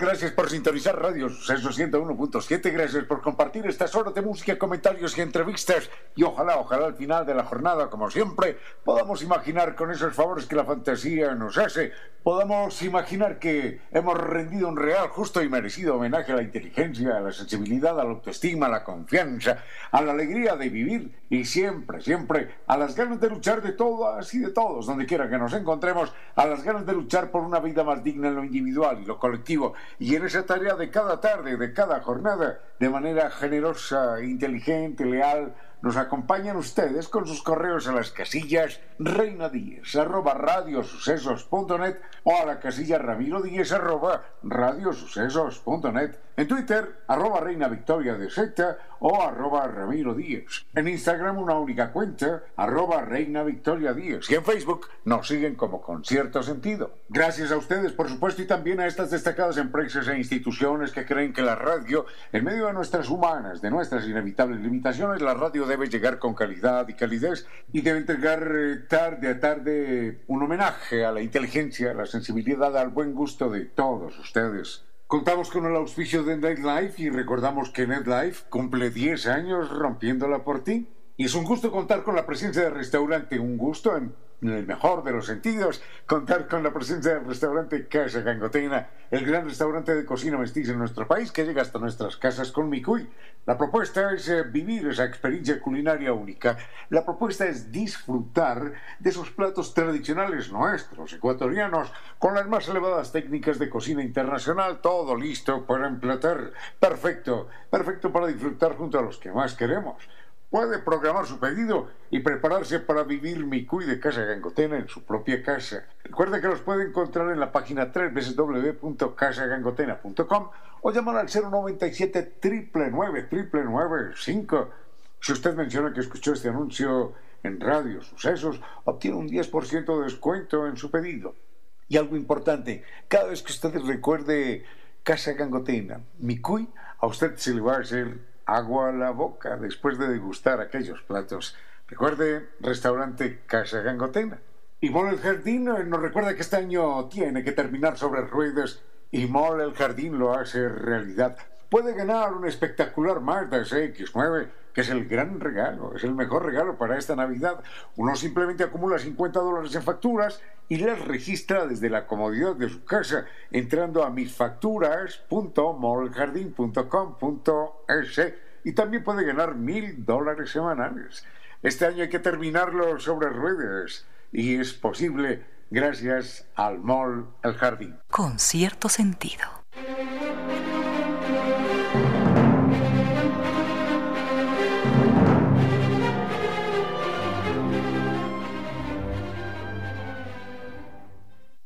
Gracias sintonizar Radio Suceso 101.7, gracias por compartir estas horas de música, comentarios y entrevistas. Y ojalá, ojalá al final de la jornada, como siempre, podamos imaginar con esos favores que la fantasía nos hace, podamos imaginar que hemos rendido un real, justo y merecido homenaje a la inteligencia, a la sensibilidad, a la autoestima, a la confianza, a la alegría de vivir y siempre, siempre a las ganas de luchar de todas y de todos, donde quiera que nos encontremos, a las ganas de luchar por una vida más digna en lo individual y lo colectivo. Y en tarea de cada tarde, de cada jornada, de manera generosa, inteligente, leal, nos acompañan ustedes con sus correos a las casillas reina arroba radiosucesos.net o a la casilla ramiro arroba radiosucesos.net en Twitter arroba reina victoria de secta o arroba ramiro díez. En Instagram una única cuenta arroba reina victoria díez. Y en Facebook nos siguen como con cierto sentido. Gracias a ustedes por supuesto y también a estas destacadas empresas e instituciones que creen que la radio en medio de nuestras humanas de nuestras inevitables limitaciones la radio debe llegar con calidad y calidez y debe entregar eh, tarde a tarde un homenaje a la inteligencia, a la sensibilidad, al buen gusto de todos ustedes. Contamos con el auspicio de NetLife y recordamos que NetLife cumple 10 años rompiéndola por ti. Y es un gusto contar con la presencia del restaurante, un gusto en en el mejor de los sentidos, contar con la presencia del restaurante Casa Gangotena, el gran restaurante de cocina mestiza en nuestro país que llega hasta nuestras casas con Micuy. La propuesta es eh, vivir esa experiencia culinaria única. La propuesta es disfrutar de esos platos tradicionales nuestros, ecuatorianos, con las más elevadas técnicas de cocina internacional, todo listo para emplatar. Perfecto, perfecto para disfrutar junto a los que más queremos puede programar su pedido y prepararse para vivir mi de Casa Gangotena en su propia casa. Recuerde que los puede encontrar en la página www.casagangotena.com o llamar al 097 999 Si usted menciona que escuchó este anuncio en Radio Sucesos, obtiene un 10% de descuento en su pedido. Y algo importante, cada vez que usted recuerde Casa Gangotena, mi a usted se le va a hacer agua a la boca después de degustar aquellos platos. Recuerde, restaurante Casa Gangotena. Y Mole el Jardín eh, nos recuerda que este año tiene que terminar sobre ruedas y Mole el Jardín lo hace realidad. Puede ganar un espectacular Mazda CX-9 que es el gran regalo, es el mejor regalo para esta Navidad. Uno simplemente acumula 50 dólares en facturas y las registra desde la comodidad de su casa entrando a misfacturas.moljardin.com.es y también puede ganar mil dólares semanales. Este año hay que terminarlo sobre ruedas y es posible gracias al Mall El Jardín. Con cierto sentido.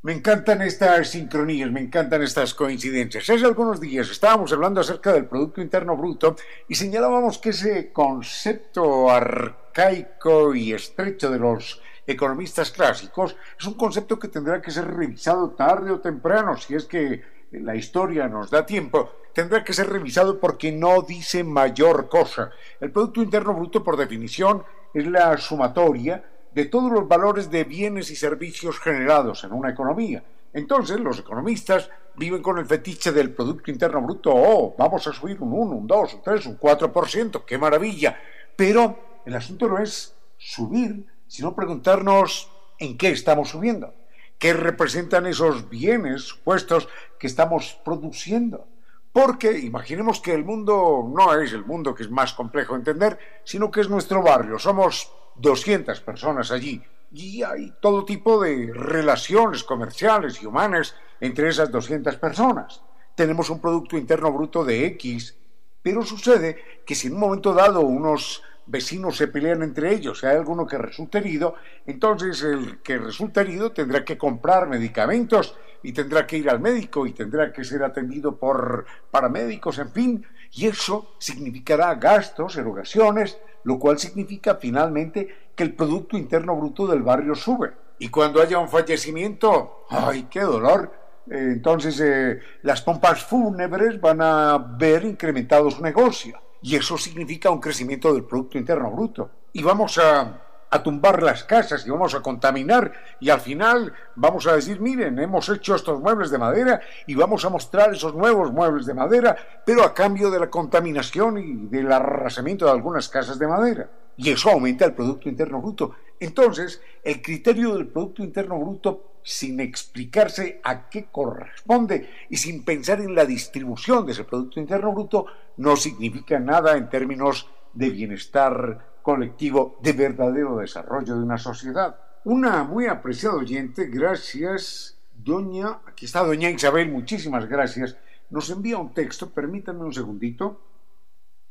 Me encantan estas sincronías, me encantan estas coincidencias. Hace algunos días estábamos hablando acerca del Producto Interno Bruto y señalábamos que ese concepto arcaico y estrecho de los economistas clásicos es un concepto que tendrá que ser revisado tarde o temprano, si es que la historia nos da tiempo, tendrá que ser revisado porque no dice mayor cosa. El Producto Interno Bruto, por definición, es la sumatoria de todos los valores de bienes y servicios generados en una economía. Entonces, los economistas viven con el fetiche del Producto Interno Bruto. Oh, vamos a subir un 1, un 2, un 3, un 4%, qué maravilla. Pero el asunto no es subir, sino preguntarnos en qué estamos subiendo. ¿Qué representan esos bienes puestos que estamos produciendo? Porque imaginemos que el mundo no es el mundo que es más complejo de entender, sino que es nuestro barrio. Somos 200 personas allí y hay todo tipo de relaciones comerciales y humanas entre esas 200 personas. Tenemos un Producto Interno Bruto de X, pero sucede que si en un momento dado unos vecinos se pelean entre ellos y hay alguno que resulta herido, entonces el que resulta herido tendrá que comprar medicamentos y tendrá que ir al médico y tendrá que ser atendido por paramédicos, en fin, y eso significará gastos, erogaciones, lo cual significa finalmente que el Producto Interno Bruto del barrio sube. Y cuando haya un fallecimiento, ¡ay, qué dolor! Eh, entonces eh, las pompas fúnebres van a ver incrementado su negocio. Y eso significa un crecimiento del Producto Interno Bruto. Y vamos a a tumbar las casas y vamos a contaminar y al final vamos a decir, miren, hemos hecho estos muebles de madera y vamos a mostrar esos nuevos muebles de madera, pero a cambio de la contaminación y del arrasamiento de algunas casas de madera. Y eso aumenta el Producto Interno Bruto. Entonces, el criterio del Producto Interno Bruto, sin explicarse a qué corresponde y sin pensar en la distribución de ese Producto Interno Bruto, no significa nada en términos de bienestar colectivo de verdadero desarrollo de una sociedad. Una muy apreciada oyente, gracias, doña, aquí está doña Isabel, muchísimas gracias, nos envía un texto, permítanme un segundito.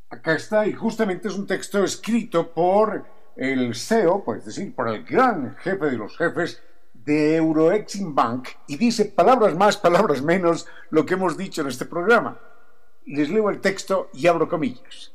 Acá está, y justamente es un texto escrito por el CEO, pues decir, por el gran jefe de los jefes de Euroexim Bank, y dice palabras más, palabras menos, lo que hemos dicho en este programa. Les leo el texto y abro comillas.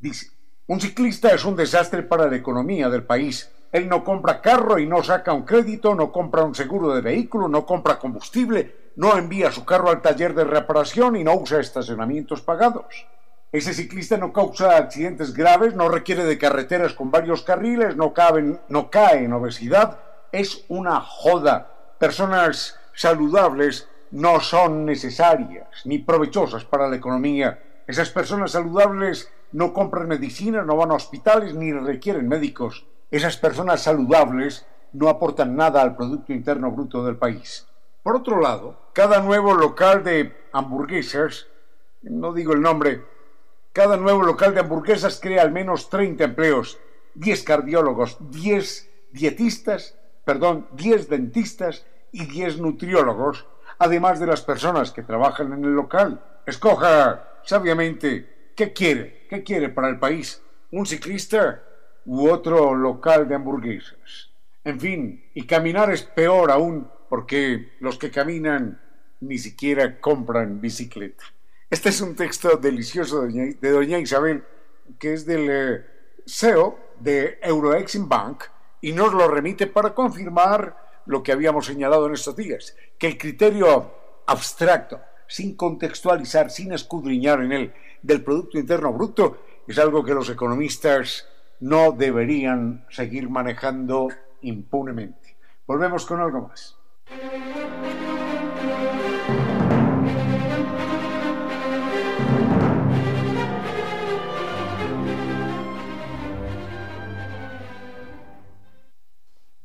Dice, un ciclista es un desastre para la economía del país. Él no compra carro y no saca un crédito, no compra un seguro de vehículo, no compra combustible, no envía su carro al taller de reparación y no usa estacionamientos pagados. Ese ciclista no causa accidentes graves, no requiere de carreteras con varios carriles, no, cae en obesidad. Es una joda. Personas saludables no son necesarias ni provechosas para la economía. Esas personas saludables no compran medicinas, no van a hospitales ni requieren médicos. Esas personas saludables no aportan nada al Producto Interno Bruto del país. Por otro lado, cada nuevo local de hamburguesas, no digo el nombre, cada nuevo local de hamburguesas crea al menos 30 empleos, 10 cardiólogos, 10 dietistas, perdón, 10 dentistas y 10 nutriólogos, además de las personas que trabajan en el local. Escoja sabiamente ¿Qué quiere? ¿Qué quiere para el país? ¿Un ciclista u otro local de hamburguesas? En fin, y caminar es peor aún porque los que caminan ni siquiera compran bicicleta. Este es un texto delicioso de doña, Isabel, que es del eh, CEO de Euroexim Bank y nos lo remite para confirmar lo que habíamos señalado en estos días, que el criterio abstracto, sin contextualizar, sin escudriñar en él, del Producto Interno Bruto es algo que los economistas no deberían seguir manejando impunemente. Volvemos con algo más.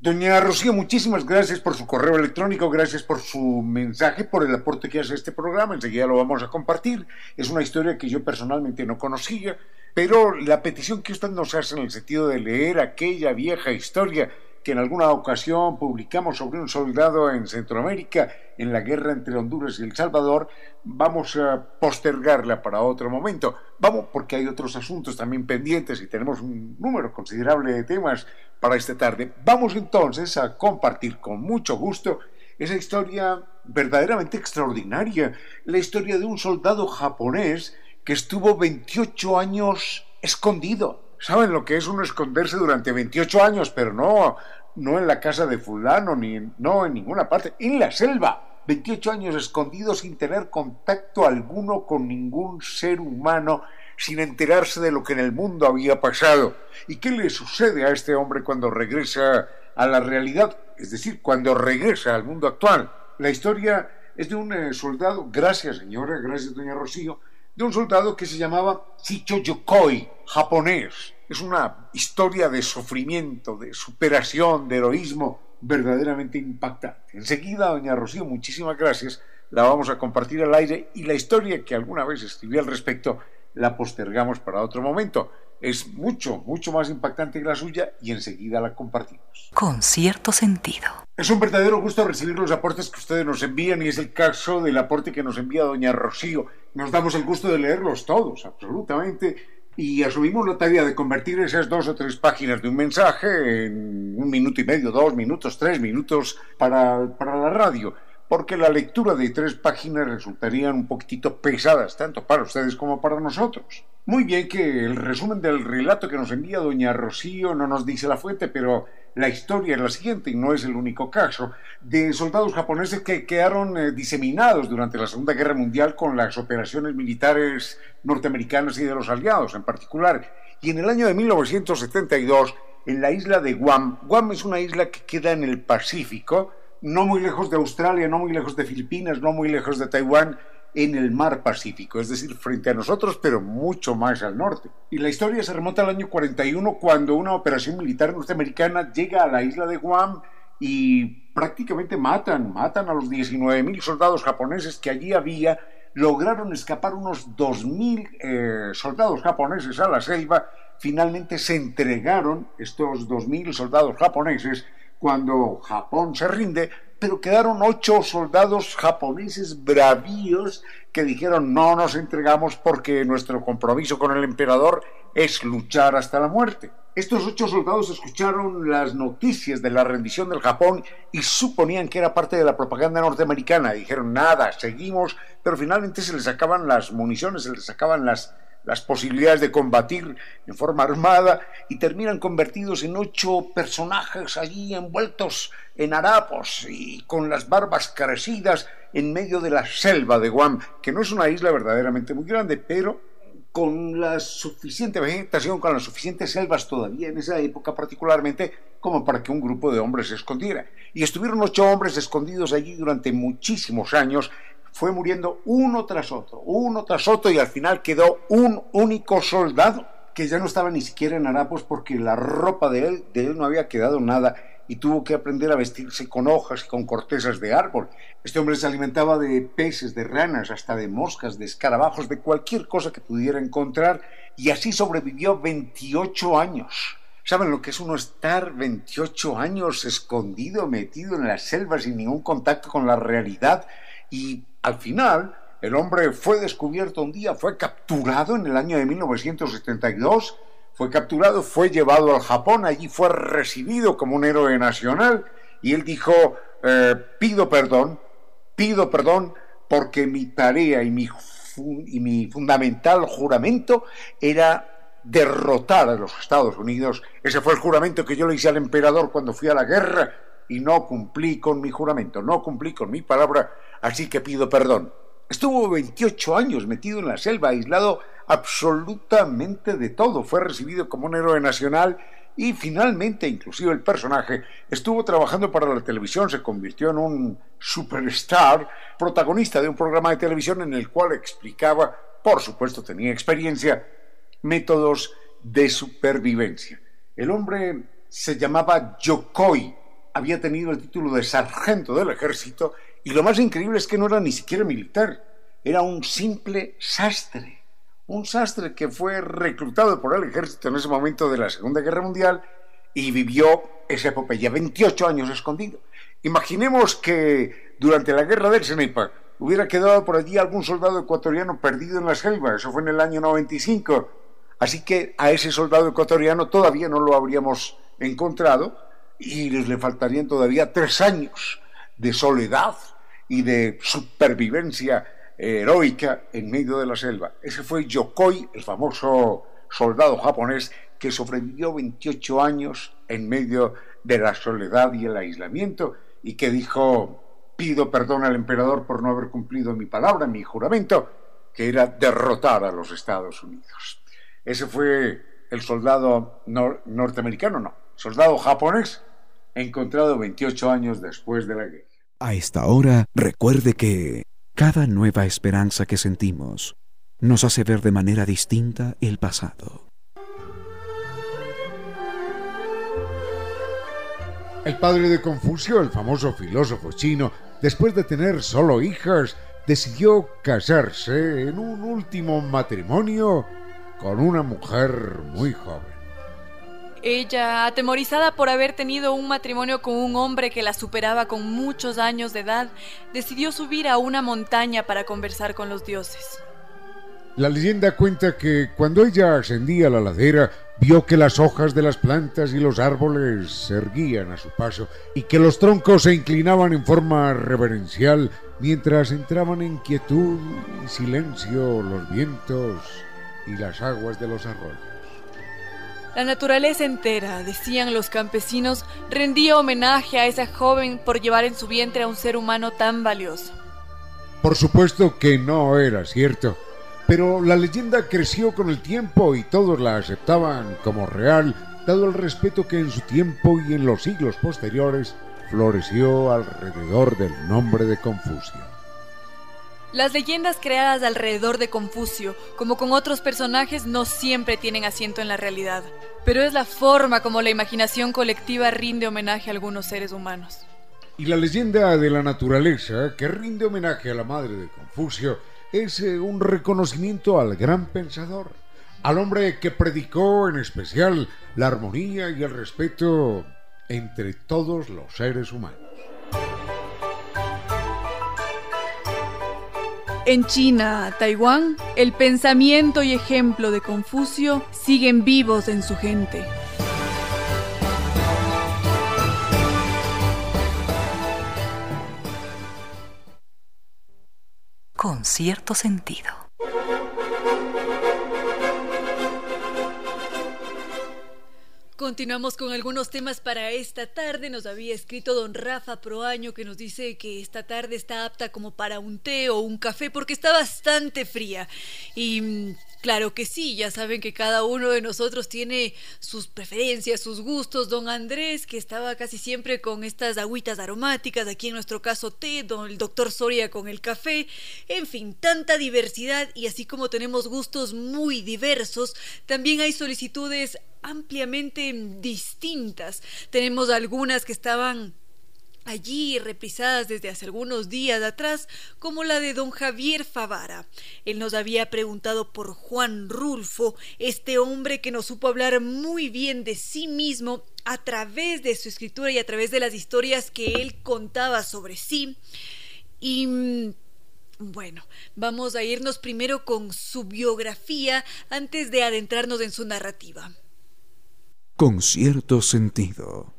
Doña Rocío, muchísimas gracias por su correo electrónico, gracias por su mensaje, por el aporte que hace este programa. Enseguida lo vamos a compartir. Es una historia que yo personalmente no conocía, pero la petición que usted nos hace en el sentido de leer aquella vieja historia que en alguna ocasión publicamos sobre un soldado en Centroamérica en la guerra entre Honduras y El Salvador, vamos a postergarla para otro momento. Vamos porque hay otros asuntos también pendientes y tenemos un número considerable de temas para esta tarde. Vamos entonces a compartir con mucho gusto esa historia verdaderamente extraordinaria, la historia de un soldado japonés que estuvo 28 años escondido saben lo que es uno esconderse durante 28 años, pero no, no en la casa de fulano, ni no en ninguna parte, en la selva. 28 años escondido sin tener contacto alguno con ningún ser humano, sin enterarse de lo que en el mundo había pasado. ¿Y qué le sucede a este hombre cuando regresa a la realidad? Es decir, cuando regresa al mundo actual. La historia es de un eh, soldado, gracias señora, gracias doña Rocío, de un soldado que se llamaba Shicho Yokoi, japonés. Es una historia de sufrimiento, de superación, de heroísmo, verdaderamente impactante. Enseguida, doña Rocío, muchísimas gracias, la vamos a compartir al aire y la historia que alguna vez escribí al respecto la postergamos para otro momento. Es mucho, mucho más impactante que la suya y enseguida la compartimos. Con cierto sentido. Es un verdadero gusto recibir los aportes que ustedes nos envían y es el caso del aporte que nos envía doña Rocío. Nos damos el gusto de leerlos todos, absolutamente y asumimos la tarea de convertir esas dos o tres páginas de un mensaje en un minuto y medio, dos minutos, tres minutos para, para la radio, porque la lectura de tres páginas resultarían un poquitito pesadas, tanto para ustedes como para nosotros. Muy bien que el resumen del relato que nos envía doña Rocío no nos dice la fuente, pero la historia es la siguiente, y no es el único caso, de soldados japoneses que quedaron eh, diseminados durante la Segunda Guerra Mundial con las operaciones militares norteamericanas y de los aliados en particular. Y en el año de 1972, en la isla de Guam, Guam es una isla que queda en el Pacífico, no muy lejos de Australia, no muy lejos de Filipinas, no muy lejos de Taiwán, en el mar Pacífico, es decir, frente a nosotros, pero mucho más al norte. Y la historia se remonta al año 41, cuando una operación militar norteamericana llega a la isla de Guam y prácticamente matan, matan a los 19.000 soldados japoneses que allí había, lograron escapar unos 2.000 eh, soldados japoneses a la selva, finalmente se entregaron estos 2.000 soldados japoneses cuando Japón se rinde, pero quedaron ocho soldados japoneses bravíos que dijeron no nos entregamos porque nuestro compromiso con el emperador es luchar hasta la muerte. Estos ocho soldados escucharon las noticias de la rendición del Japón y suponían que era parte de la propaganda norteamericana. Dijeron nada, seguimos, pero finalmente se les sacaban las municiones, se les sacaban las, las posibilidades de combatir en forma armada y terminan convertidos en ocho personajes allí envueltos en harapos y con las barbas crecidas en medio de la selva de Guam, que no es una isla verdaderamente muy grande, pero con la suficiente vegetación, con las suficientes selvas todavía en esa época particularmente, como para que un grupo de hombres se escondiera. Y estuvieron ocho hombres escondidos allí durante muchísimos años fue muriendo uno tras otro, uno tras otro, y al final quedó un único soldado que ya no estaba ni siquiera en harapos porque la ropa de él, de él no había quedado nada y tuvo que aprender a vestirse con hojas y con cortezas de árbol. Este hombre se alimentaba de peces, de ranas, hasta de moscas, de escarabajos, de cualquier cosa que pudiera encontrar y así sobrevivió 28 años. ¿Saben lo que es uno estar 28 años escondido, metido en la selva sin ningún contacto con la realidad? Y al final, el hombre fue descubierto un día, fue capturado en el año de 1972, fue capturado, fue llevado al Japón, allí fue recibido como un héroe nacional y él dijo, eh, pido perdón, pido perdón porque mi tarea y mi, y mi fundamental juramento era derrotar a los Estados Unidos. Ese fue el juramento que yo le hice al emperador cuando fui a la guerra y no cumplí con mi juramento, no cumplí con mi palabra, así que pido perdón. Estuvo 28 años metido en la selva, aislado absolutamente de todo. Fue recibido como un héroe nacional y finalmente, inclusive el personaje, estuvo trabajando para la televisión, se convirtió en un superstar, protagonista de un programa de televisión en el cual explicaba, por supuesto tenía experiencia, métodos de supervivencia. El hombre se llamaba Yokoi, había tenido el título de sargento del ejército y lo más increíble es que no era ni siquiera militar, era un simple sastre, un sastre que fue reclutado por el ejército en ese momento de la Segunda Guerra Mundial y vivió esa epopeya, 28 años escondido. Imaginemos que durante la guerra del Cenepa hubiera quedado por allí algún soldado ecuatoriano perdido en la selva, eso fue en el año 95, así que a ese soldado ecuatoriano todavía no lo habríamos encontrado, y les le faltarían todavía tres años de soledad y de supervivencia heroica en medio de la selva. Ese fue Yokoi, el famoso soldado japonés que sobrevivió 28 años en medio de la soledad y el aislamiento y que dijo, pido perdón al emperador por no haber cumplido mi palabra, mi juramento, que era derrotar a los Estados Unidos. Ese fue el soldado norteamericano, no, soldado japonés encontrado 28 años después de la guerra. A esta hora, recuerde que cada nueva esperanza que sentimos nos hace ver de manera distinta el pasado. El padre de Confucio, el famoso filósofo chino, después de tener solo hijas, decidió casarse en un último matrimonio con una mujer muy joven. Ella, atemorizada por haber tenido un matrimonio con un hombre que la superaba con muchos años de edad, decidió subir a una montaña para conversar con los dioses. La leyenda cuenta que cuando ella ascendía a la ladera, vio que las hojas de las plantas y los árboles se erguían a su paso y que los troncos se inclinaban en forma reverencial mientras entraban en quietud y silencio los vientos y las aguas de los arroyos. La naturaleza entera, decían los campesinos, rendía homenaje a esa joven por llevar en su vientre a un ser humano tan valioso. Por supuesto que no era cierto, pero la leyenda creció con el tiempo y todos la aceptaban como real, dado el respeto que en su tiempo y en los siglos posteriores floreció alrededor del nombre de Confucio. Las leyendas creadas alrededor de Confucio, como con otros personajes, no siempre tienen asiento en la realidad, pero es la forma como la imaginación colectiva rinde homenaje a algunos seres humanos. Y la leyenda de la naturaleza, que rinde homenaje a la madre de Confucio, es eh, un reconocimiento al gran pensador, al hombre que predicó en especial la armonía y el respeto entre todos los seres humanos. En China, Taiwán, el pensamiento y ejemplo de Confucio siguen vivos en su gente. Con cierto sentido. Continuamos con algunos temas para esta tarde. Nos había escrito don Rafa Proaño que nos dice que esta tarde está apta como para un té o un café porque está bastante fría. Y mm, Claro que sí, ya saben que cada uno de nosotros tiene sus preferencias, sus gustos. Don Andrés, que estaba casi siempre con estas agüitas aromáticas, aquí en nuestro caso té, don el doctor Soria con el café, en fin, tanta diversidad y así como tenemos gustos muy diversos, también hay solicitudes ampliamente distintas. Tenemos algunas que estaban allí reprisadas desde hace algunos días atrás, como la de don Javier Favara. Él nos había preguntado por Juan Rulfo, este hombre que nos supo hablar muy bien de sí mismo a través de su escritura y a través de las historias que él contaba sobre sí. Y mm, bueno, vamos a irnos primero con su biografía antes de adentrarnos en su narrativa. Con cierto sentido.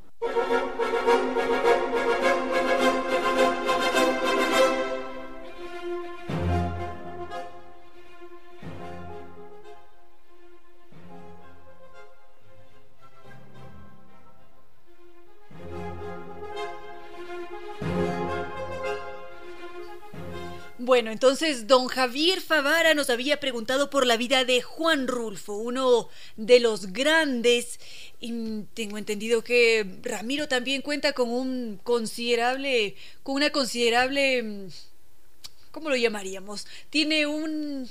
Bueno, entonces don Javier Favara nos había preguntado por la vida de Juan Rulfo, uno de los grandes. Y tengo entendido que Ramiro también cuenta con un considerable, con una considerable, ¿cómo lo llamaríamos? Tiene un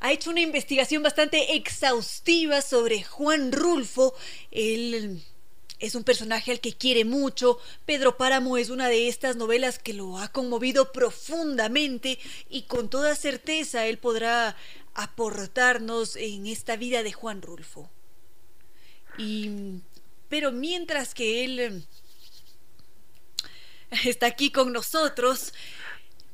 ha hecho una investigación bastante exhaustiva sobre Juan Rulfo, el es un personaje al que quiere mucho. Pedro Páramo es una de estas novelas que lo ha conmovido profundamente y con toda certeza él podrá aportarnos en esta vida de Juan Rulfo. Y pero mientras que él eh, está aquí con nosotros,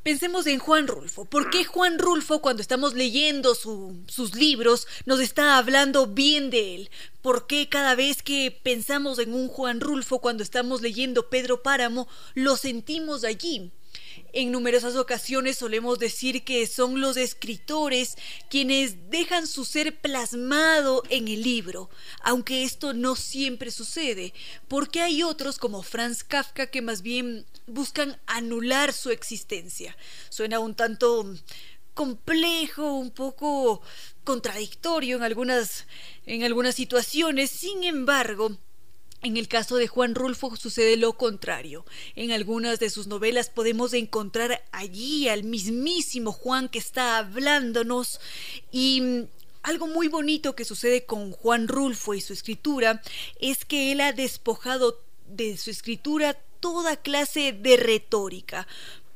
Pensemos en Juan Rulfo. ¿Por qué Juan Rulfo, cuando estamos leyendo sus libros, nos está hablando bien de él? ¿Por qué cada vez que pensamos en un Juan Rulfo, cuando estamos leyendo Pedro Páramo, lo sentimos allí? En numerosas ocasiones solemos decir que son los escritores quienes dejan su ser plasmado en el libro, aunque esto no siempre sucede, porque hay otros como Franz Kafka que más bien buscan anular su existencia. Suena un tanto complejo, un poco contradictorio en algunas, en algunas situaciones, sin embargo, en el caso de Juan Rulfo sucede lo contrario. En algunas de sus novelas podemos encontrar allí al mismísimo Juan que está hablándonos y mm, algo muy bonito que sucede con Juan Rulfo y su escritura es que él ha despojado de su escritura toda clase de retórica.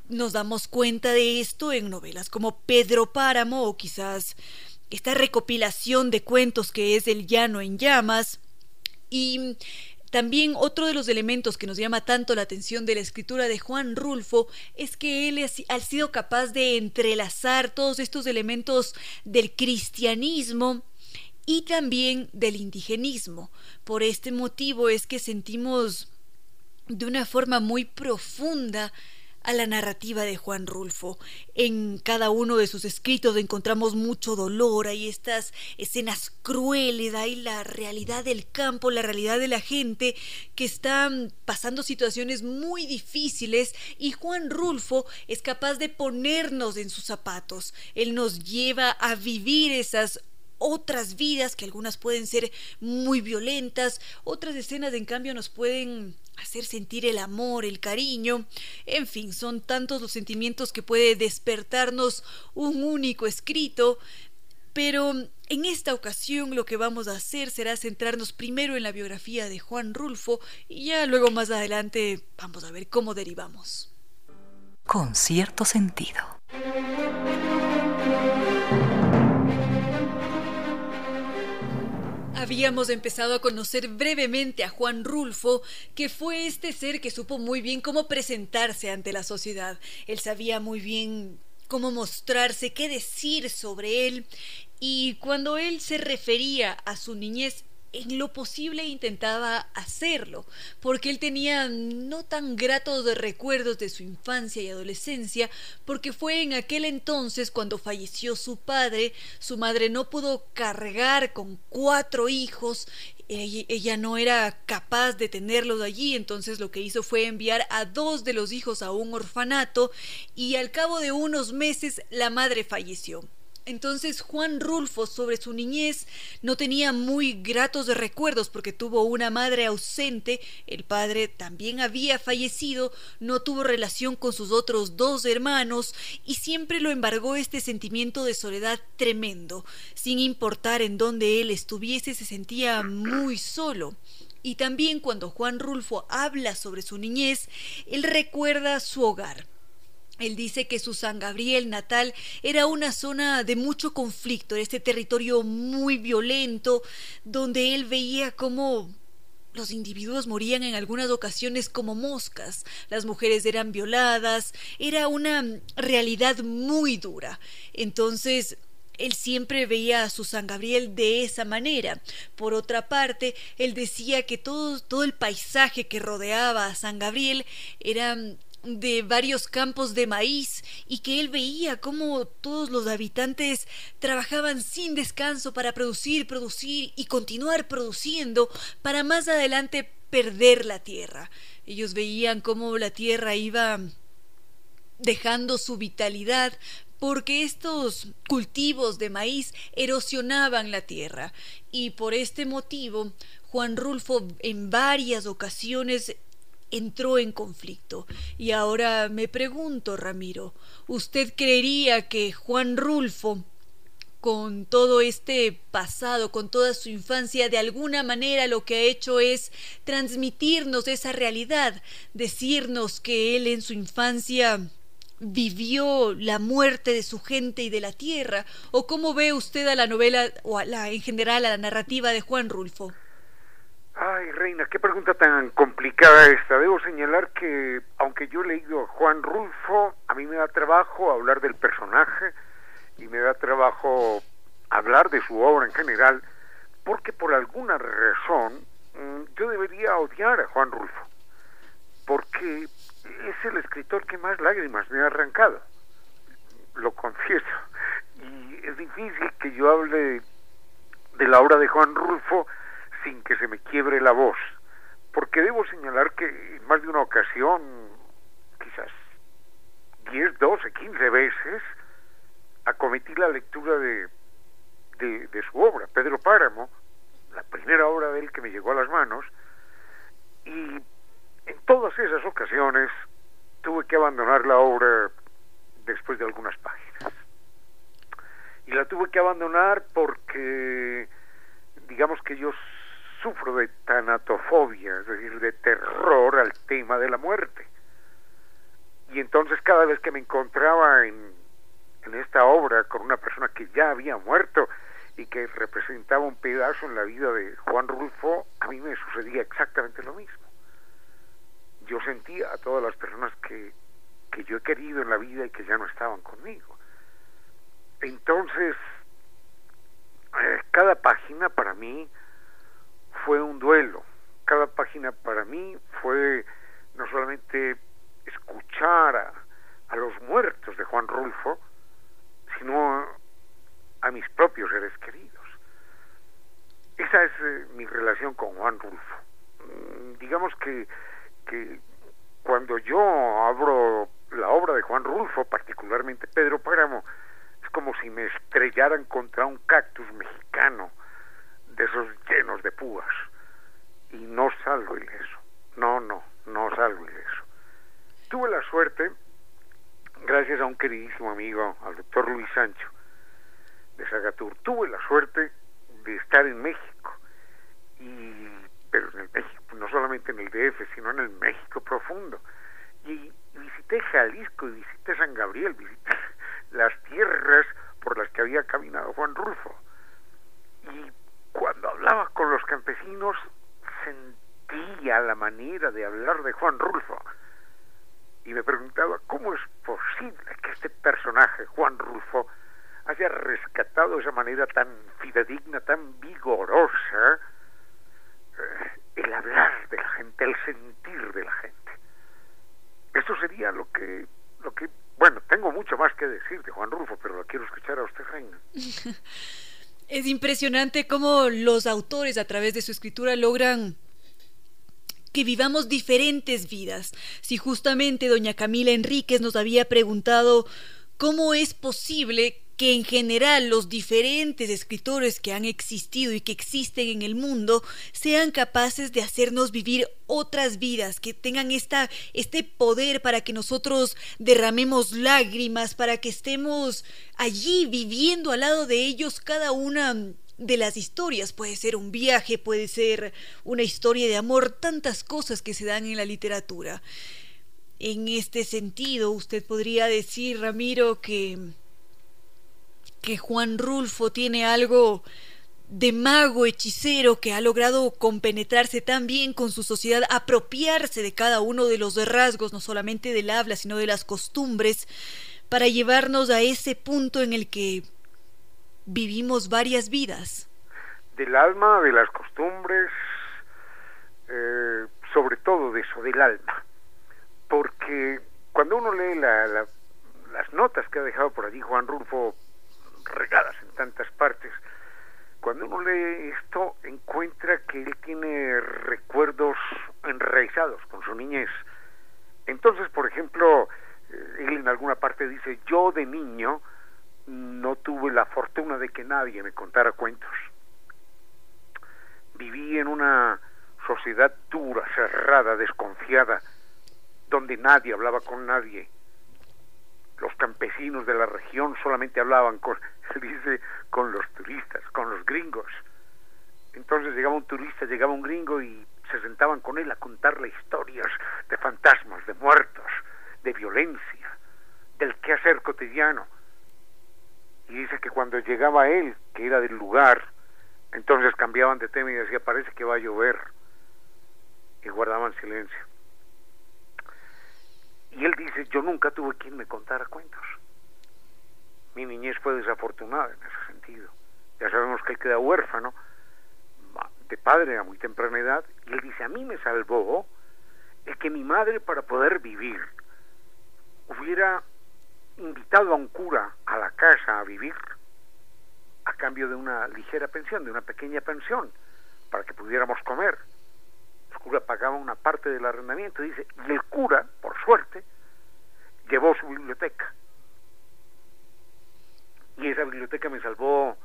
Nos damos cuenta de esto en novelas como Pedro Páramo o quizás esta recopilación de cuentos que es El llano en llamas. Y también otro de los elementos que nos llama tanto la atención de la escritura de Juan Rulfo es que él ha sido capaz de entrelazar todos estos elementos del cristianismo y también del indigenismo. Por este motivo es que sentimos de una forma muy profunda a la narrativa de Juan Rulfo. En cada uno de sus escritos encontramos mucho dolor, hay estas escenas crueles, hay la realidad del campo, la realidad de la gente que están pasando situaciones muy difíciles y Juan Rulfo es capaz de ponernos en sus zapatos. Él nos lleva a vivir esas otras vidas que algunas pueden ser muy violentas, otras escenas en cambio nos pueden hacer sentir el amor, el cariño, en fin, son tantos los sentimientos que puede despertarnos un único escrito, pero en esta ocasión lo que vamos a hacer será centrarnos primero en la biografía de Juan Rulfo y ya luego más adelante vamos a ver cómo derivamos. Con cierto sentido. Habíamos empezado a conocer brevemente a Juan Rulfo, que fue este ser que supo muy bien cómo presentarse ante la sociedad. Él sabía muy bien cómo mostrarse, qué decir sobre él, y cuando él se refería a su niñez en lo posible intentaba hacerlo, porque él tenía no tan gratos recuerdos de su infancia y adolescencia, porque fue en aquel entonces cuando falleció su padre, su madre no pudo cargar con cuatro hijos, ella, no era capaz de tenerlos allí, entonces lo que hizo fue enviar a dos de los hijos a un orfanato y al cabo de unos meses la madre falleció. Entonces Juan Rulfo sobre su niñez no tenía muy gratos recuerdos porque tuvo una madre ausente, el padre también había fallecido, no tuvo relación con sus otros dos hermanos y siempre lo embargó este sentimiento de soledad tremendo. Sin importar en dónde él estuviese se sentía muy solo. Y también cuando Juan Rulfo habla sobre su niñez, él recuerda su hogar él dice que su San Gabriel natal era una zona de mucho conflicto, este territorio muy violento, donde él veía cómo los individuos morían en algunas ocasiones como moscas, las mujeres eran violadas, era una realidad muy dura. Entonces, él siempre veía a su San Gabriel de esa manera. Por otra parte, él decía que todo, todo el paisaje que rodeaba a San Gabriel era de varios campos de maíz y que él veía cómo todos los habitantes trabajaban sin descanso para producir, producir y continuar produciendo para más adelante perder la tierra. Ellos veían cómo la tierra iba dejando su vitalidad porque estos cultivos de maíz erosionaban la tierra y por este motivo Juan Rulfo en varias ocasiones entró en conflicto. Y ahora me pregunto, Ramiro, ¿usted creería que Juan Rulfo, con todo este pasado, con toda su infancia, de alguna manera lo que ha hecho es transmitirnos esa realidad, decirnos que él en su infancia vivió la muerte de su gente y de la tierra? ¿O cómo ve usted a la novela o a la, en general a la narrativa de Juan Rulfo? Ay, Reina, qué pregunta tan complicada esta. Debo señalar que, aunque yo he leído a Juan Rulfo, a mí me da trabajo hablar del personaje y me da trabajo hablar de su obra en general, porque por alguna razón mm, yo debería odiar a Juan Rulfo, porque es el escritor que más lágrimas me ha arrancado, lo confieso, y es difícil que yo hable de la obra de Juan Rulfo sin que se me quiebre la voz, porque debo señalar que en más de una ocasión, quizás 10, 12, 15 veces, acometí la lectura de, de, de su obra, Pedro Páramo, la primera obra de él que me llegó a las manos, y en todas esas ocasiones tuve que abandonar la obra después de algunas páginas. Y la tuve que abandonar porque digamos que yo sufro de tanatofobia, es decir, de terror al tema de la muerte. Y entonces cada vez que me encontraba en, en esta obra con una persona que ya había muerto y que representaba un pedazo en la vida de Juan Rulfo, a mí me sucedía exactamente lo mismo. Yo sentía a todas las personas que, que yo he querido en la vida y que ya no estaban conmigo. Entonces, eh, cada página para mí fue un duelo. Cada página para mí fue no solamente escuchar a, los muertos de Juan Rulfo, sino a mis propios seres queridos. Esa es eh, mi relación con Juan Rulfo. Mm, digamos que, que cuando yo abro la obra de Juan Rulfo, particularmente Pedro Páramo, es como si me estrellaran contra un cactus mexicano de esos llenos de púas y no salgo ileso. No, no, no salgo ileso. Tuve la suerte, gracias a un queridísimo amigo, al doctor Luis Sancho de Sagatur, tuve la suerte de estar en México y pero en el México, no solamente en el DF, sino en el México profundo. Y visité Jalisco y visité San Gabriel, visité las tierras por las que había caminado Juan Rulfo. Y cuando hablaba con los campesinos sentía la manera de hablar de Juan Rulfo y me preguntaba cómo es posible que este personaje, Juan Rulfo, haya rescatado esa manera tan fidedigna, tan vigorosa, eh, el hablar de la gente, el sentir de la gente. Eso sería lo que, lo que, bueno, tengo mucho más que decir de Juan Rulfo, pero lo quiero escuchar a usted, Reina. Es impresionante cómo los autores a través de su escritura logran que vivamos diferentes vidas. Si justamente doña Camila Enríquez nos había preguntado cómo es posible que en general los diferentes escritores que han existido y que existen en el mundo sean capaces de hacernos vivir otras vidas, que tengan esta, este poder para que nosotros derramemos lágrimas, para que estemos allí viviendo al lado de ellos cada una de las historias. Puede ser un viaje, puede ser una historia de amor, tantas cosas que se dan en la literatura. En este sentido, usted podría decir, Ramiro, que que Juan Rulfo tiene algo de mago hechicero que ha logrado compenetrarse tan bien con su sociedad, apropiarse de cada uno de los rasgos, no solamente del habla, sino de las costumbres, para llevarnos a ese punto en el que vivimos varias vidas. Del alma, de las costumbres, eh, sobre todo de eso, del alma. Porque cuando uno lee las notas que ha dejado por allí Juan Rulfo regadas en tantas partes. Cuando uno lee esto, encuentra que él tiene recuerdos enraizados con su niñez. Entonces, por ejemplo, eh, él en alguna parte dice, yo de niño no tuve la fortuna de que nadie me contara cuentos. Viví en una sociedad dura, cerrada, desconfiada, donde nadie hablaba con nadie, los campesinos de la región solamente hablaban con, se dice, con los turistas, con los gringos. Entonces llegaba un turista, llegaba un gringo y se sentaban con él a contarle historias de fantasmas, de muertos, de violencia, del quehacer cotidiano. Y dice que cuando llegaba él, que era del lugar, entonces cambiaban de tema y decía, parece que va a llover. Y guardaban silencio. Y él dice, yo nunca tuve quien me contara cuentos. Mi niñez fue desafortunada en ese sentido. Ya sabemos que él queda huérfano de padre a muy temprana edad. Y él dice, a mí me salvó el que mi madre para poder vivir hubiera invitado a un cura a la casa a vivir a cambio de una ligera pensión, de una pequeña pensión, para que pudiéramos comer el cura pagaba una parte del arrendamiento, dice, y el cura, por suerte, llevó su biblioteca. Y esa biblioteca me salvó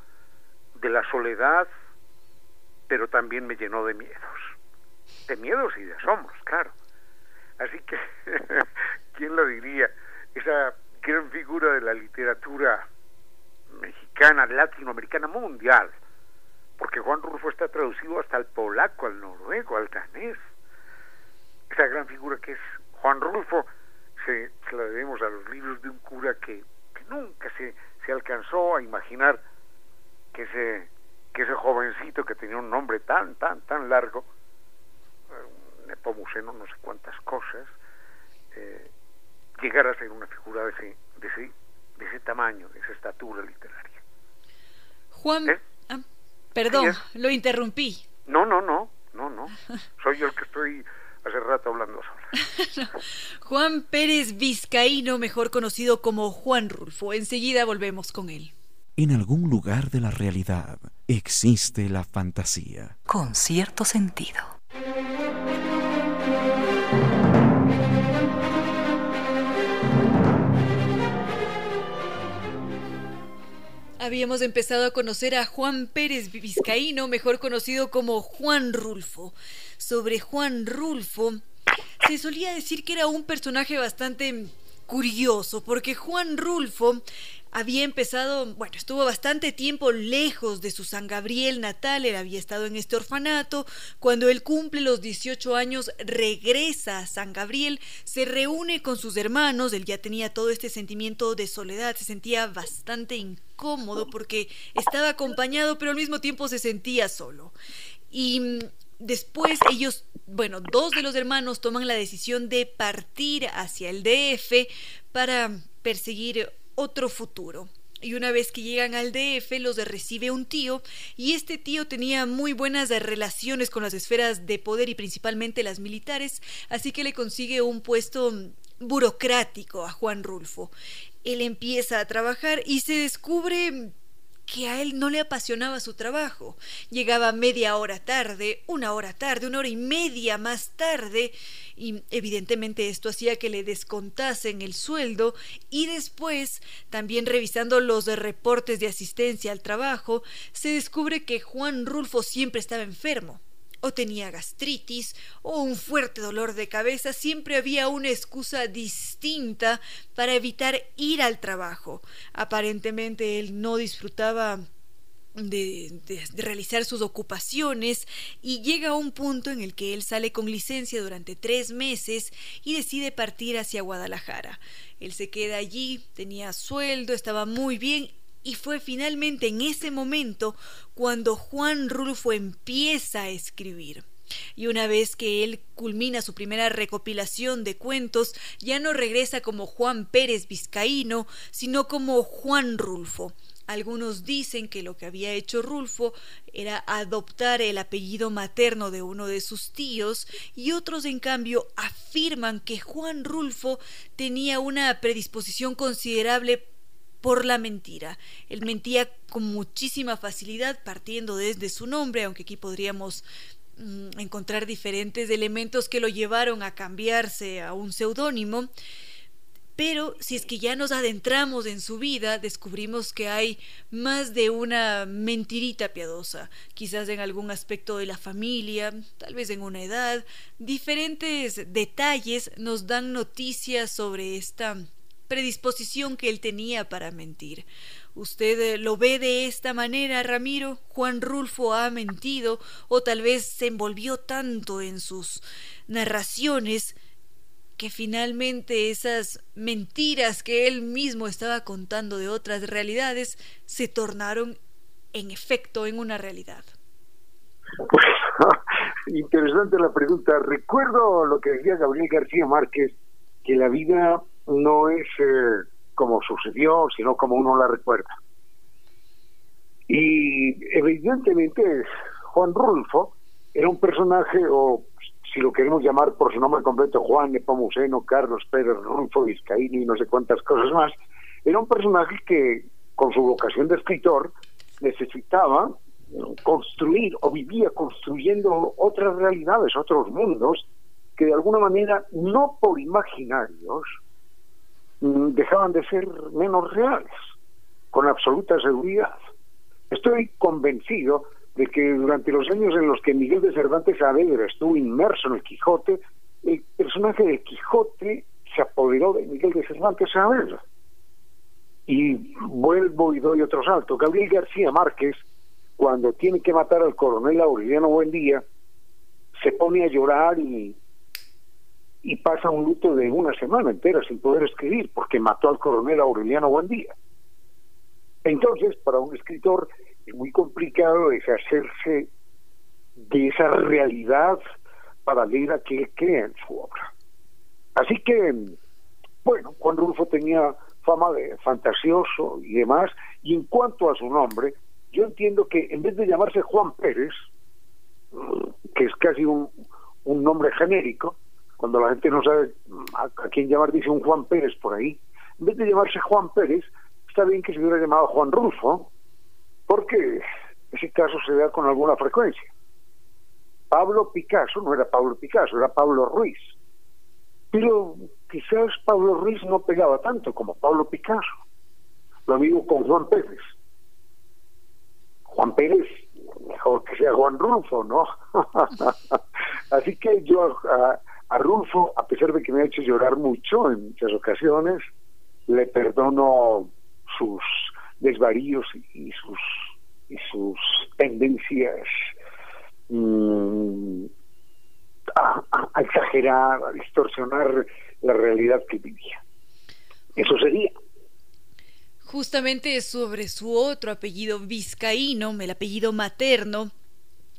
de la soledad, pero también me llenó de miedos. De miedos y de asombros, claro. Así que, ¿quién lo diría? Esa gran figura de la literatura mexicana, latinoamericana, mundial, porque Juan Rulfo está traducido hasta al polaco, al noruego, al danés. Esa gran figura que es Juan Rulfo se, la debemos a los libros de un cura que, nunca se, se alcanzó a imaginar que ese, que ese jovencito que tenía un nombre tan, tan, tan largo, eh, Nepomuceno, no sé cuántas cosas, eh, llegara a ser una figura de ese, de ese, de ese tamaño, de esa estatura literaria. Juan, ¿Eh? ah, perdón, lo interrumpí. No, no, no, no, no. Soy yo el que estoy hace rato hablando sola. Juan Pérez Vizcaíno, mejor conocido como Juan Rulfo. Enseguida volvemos con él. En algún lugar de la realidad existe la fantasía. Con cierto sentido. Habíamos empezado a conocer a Juan Pérez Vizcaíno, mejor conocido como Juan Rulfo. Sobre Juan Rulfo, se solía decir que era un personaje bastante curioso, porque Juan Rulfo había empezado, bueno, estuvo bastante tiempo lejos de su San Gabriel natal, él había estado en este orfanato, cuando él cumple los 18 años regresa a San Gabriel, se reúne con sus hermanos, él ya tenía todo este sentimiento de soledad, se sentía bastante incómodo porque estaba acompañado, pero al mismo tiempo se sentía solo. Y después ellos, bueno, dos de los hermanos toman la decisión de partir hacia el DF para perseguir otro futuro. Y una vez que llegan al DF los recibe un tío y este tío tenía muy buenas relaciones con las esferas de poder y principalmente las militares, así que le consigue un puesto burocrático a Juan Rulfo. Él empieza a trabajar y se descubre que a él no le apasionaba su trabajo. Llegaba media hora tarde, una hora tarde, una hora y media más tarde, y evidentemente esto hacía que le descontasen el sueldo, y después, también revisando los reportes de asistencia al trabajo, se descubre que Juan Rulfo siempre estaba enfermo o tenía gastritis o un fuerte dolor de cabeza, siempre había una excusa distinta para evitar ir al trabajo. Aparentemente él no disfrutaba de, realizar sus ocupaciones y llega a un punto en el que él sale con licencia durante tres meses y decide partir hacia Guadalajara. Él se queda allí, tenía sueldo, estaba muy bien y fue finalmente en ese momento cuando Juan Rulfo empieza a escribir. Y una vez que él culmina su primera recopilación de cuentos, ya no regresa como Juan Pérez Vizcaíno, sino como Juan Rulfo. Algunos dicen que lo que había hecho Rulfo era adoptar el apellido materno de uno de sus tíos y otros en cambio afirman que Juan Rulfo tenía una predisposición considerable por la mentira. Él mentía con muchísima facilidad partiendo desde su nombre, aunque aquí podríamos mm, encontrar diferentes elementos que lo llevaron a cambiarse a un seudónimo. Pero si es que ya nos adentramos en su vida, descubrimos que hay más de una mentirita piadosa, quizás en algún aspecto de la familia, tal vez en una edad. Diferentes detalles nos dan noticias sobre esta predisposición que él tenía para mentir. ¿Usted eh, lo ve de esta manera, Ramiro? Juan Rulfo ha mentido o tal vez se envolvió tanto en sus narraciones que finalmente esas mentiras que él mismo estaba contando de otras realidades se tornaron en efecto en una realidad. Interesante la pregunta. Recuerdo lo que decía Gabriel García Márquez, que la vida no es eh, como sucedió, sino como uno la recuerda. Y evidentemente Juan Rulfo era un personaje, o si lo queremos llamar por su nombre completo, Juan Nepomuceno, Carlos Pérez Rulfo, Vizcaíno y no sé cuántas cosas más, era un personaje que con su vocación de escritor necesitaba construir o vivía construyendo otras realidades, otros mundos, que de alguna manera, no por imaginarios, dejaban de ser menos reales, con absoluta seguridad. Estoy convencido de que durante los años en los que Miguel de Cervantes Saavedra estuvo inmerso en el Quijote, el personaje del Quijote se apoderó de Miguel de Cervantes Saavedra. Y vuelvo y doy otro salto. Gabriel García Márquez cuando tiene que matar al coronel Aureliano Buendía, se pone a llorar y, y pasa un luto de una semana entera sin poder escribir porque mató al coronel Aureliano Buendía. Entonces, para un escritor es muy complicado deshacerse de esa realidad paralela que él crea en su obra. Así que, bueno, Juan Rulfo tenía fama de fantasioso y demás, y en cuanto a su nombre, yo entiendo que en vez de llamarse Juan Pérez, que es casi un, un nombre genérico, cuando la gente no sabe a, quién llamar, dice un Juan Pérez por ahí, en vez de llamarse Juan Pérez, está bien que se hubiera llamado Juan Rulfo, porque ese caso se da con alguna frecuencia. Pablo Picasso no era Pablo Picasso, era Pablo Ruiz. Pero quizás Pablo Ruiz no pegaba tanto como Pablo Picasso. Lo mismo con Juan Pérez. Juan Pérez, mejor que sea Juan Rulfo, ¿no? Así que yo a, a, Rulfo, a pesar de que me ha hecho llorar mucho en muchas ocasiones, le perdono sus desvaríos y sus y sus tendencias mm, a, a, exagerar, a distorsionar la realidad que vivía. Eso sería. Justamente sobre su otro apellido vizcaíno, el apellido materno,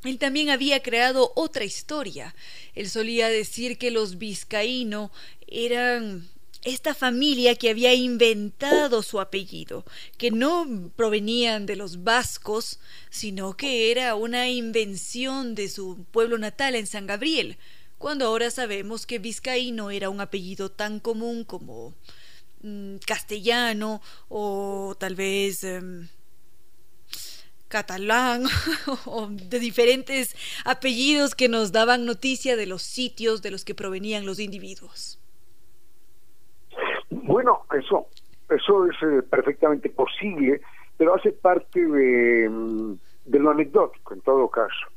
él también había creado otra historia. Él solía decir que los vizcaíno eran esta familia que había inventado su apellido, que no provenían de los vascos, sino que era una invención de su pueblo natal en San Gabriel, cuando ahora sabemos que vizcaíno era un apellido tan común como mm, castellano o tal vez em, catalán o de diferentes apellidos que nos daban noticia de los sitios de los que provenían los individuos. Bueno, eso, eso es eh, perfectamente posible, pero hace parte de, mm, de lo anecdótico en todo caso.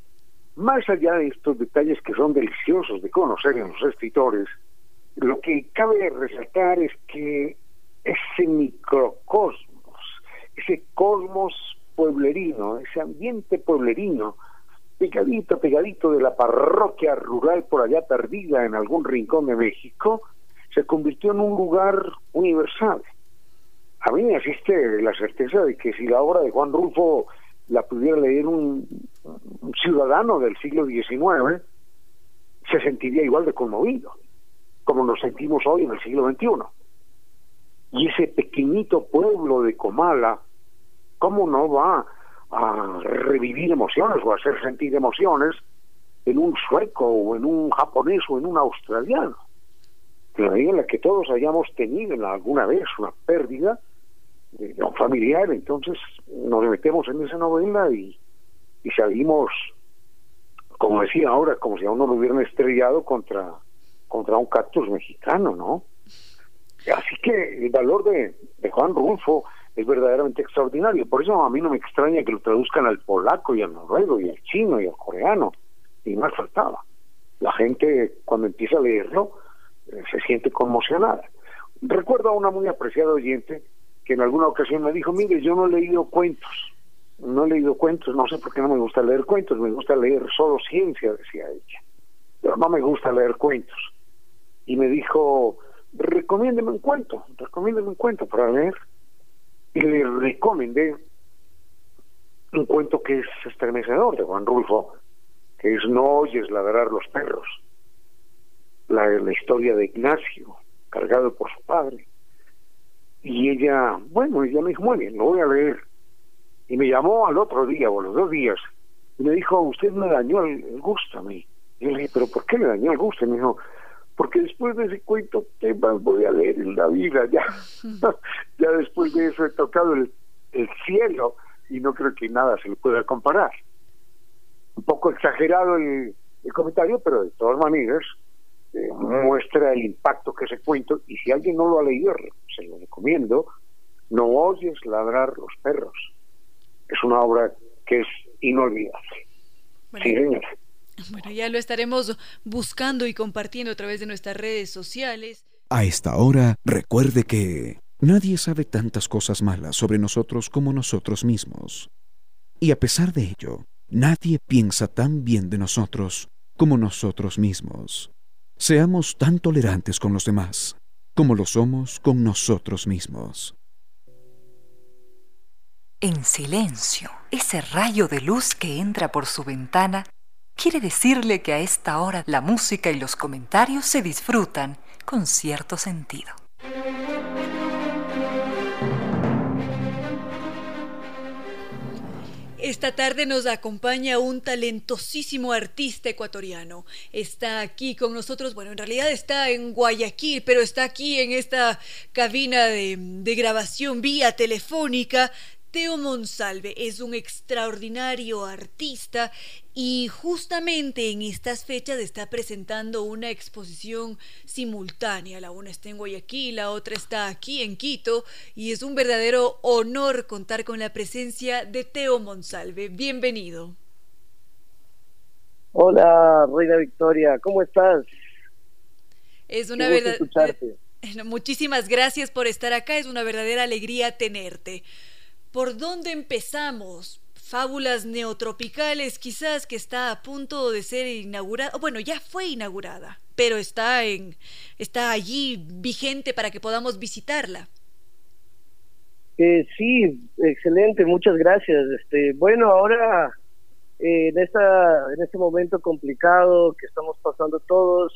Más allá de estos detalles que son deliciosos de conocer en los escritores, lo que cabe resaltar es que ese microcosmos, ese cosmos pueblerino, ese ambiente pueblerino, pegadito, pegadito de la parroquia rural por allá perdida en algún rincón de México, se convirtió en un lugar universal. A mí me asiste la certeza de que si la obra de Juan Rulfo la pudiera leer un, ciudadano del siglo XIX, se sentiría igual de conmovido, como nos sentimos hoy en el siglo XXI. Y ese pequeñito pueblo de Comala, ¿cómo no va a revivir emociones o a hacer sentir emociones en un sueco o en un japonés o en un australiano? la medida en la que todos hayamos tenido alguna vez una pérdida de un familiar, entonces nos metemos en esa novela y, y salimos, como decía ahora, como si a uno lo hubieran estrellado contra, contra un cactus mexicano, ¿no? Así que el valor de, de Juan Rulfo es verdaderamente extraordinario. Por eso a mí no me extraña que lo traduzcan al polaco y al noruego y al chino y al coreano. Y más faltaba. La gente cuando empieza a leerlo se siente conmocionada. Recuerdo a una muy apreciada oyente que en alguna ocasión me dijo, mire, yo no he leído cuentos, no he leído cuentos, no sé por qué no me gusta leer cuentos, me gusta leer solo ciencia, decía ella, pero no me gusta leer cuentos. Y me dijo, recomiéndeme un cuento, recomiéndeme un cuento para leer. Y le recomendé un cuento que es estremecedor de Juan Rulfo, que es No oyes ladrar los perros la, la historia de Ignacio, cargado por su padre. Y ella, bueno, ella me dijo, bien, lo voy a leer. Y me llamó al otro día, o los dos días, y me dijo, usted me dañó el, gusto a mí. Y le dije, pero ¿por qué me dañó el gusto? Y me dijo, porque después de ese cuento, ¿qué más voy a leer en la vida? Ya, ya después de eso he tocado el, el cielo y no creo que nada se le pueda comparar. Un poco exagerado el, el comentario, pero de todas maneras, eh, muestra el impacto que ese cuento y si alguien no lo ha leído se lo recomiendo no oyes ladrar los perros es una obra que es inolvidable bueno, bueno ya lo estaremos buscando y compartiendo a través de nuestras redes sociales a esta hora recuerde que nadie sabe tantas cosas malas sobre nosotros como nosotros mismos Y a pesar de ello, nadie piensa tan bien de nosotros como nosotros mismos. Seamos tan tolerantes con los demás como lo somos con nosotros mismos. En silencio, ese rayo de luz que entra por su ventana quiere decirle que a esta hora la música y los comentarios se disfrutan con cierto sentido. Esta tarde nos acompaña un talentosísimo artista ecuatoriano. Está aquí con nosotros, bueno, en realidad está en Guayaquil, pero está aquí en esta cabina de, grabación vía telefónica Teo Monsalve es un extraordinario artista y justamente en estas fechas está presentando una exposición simultánea. La una está en Guayaquil, la otra está aquí en Quito y es un verdadero honor contar con la presencia de Teo Monsalve. Bienvenido. Hola, Reina Victoria, ¿cómo estás? Es una verdad... Muchísimas gracias por estar acá, es una verdadera alegría tenerte. ¿Por dónde empezamos? Fábulas neotropicales, quizás que está a punto de ser inaugurada, bueno, ya fue inaugurada, pero está en está allí vigente para que podamos visitarla. Eh, sí, excelente, muchas gracias. Este, bueno, ahora eh, en esta en este momento complicado que estamos pasando todos,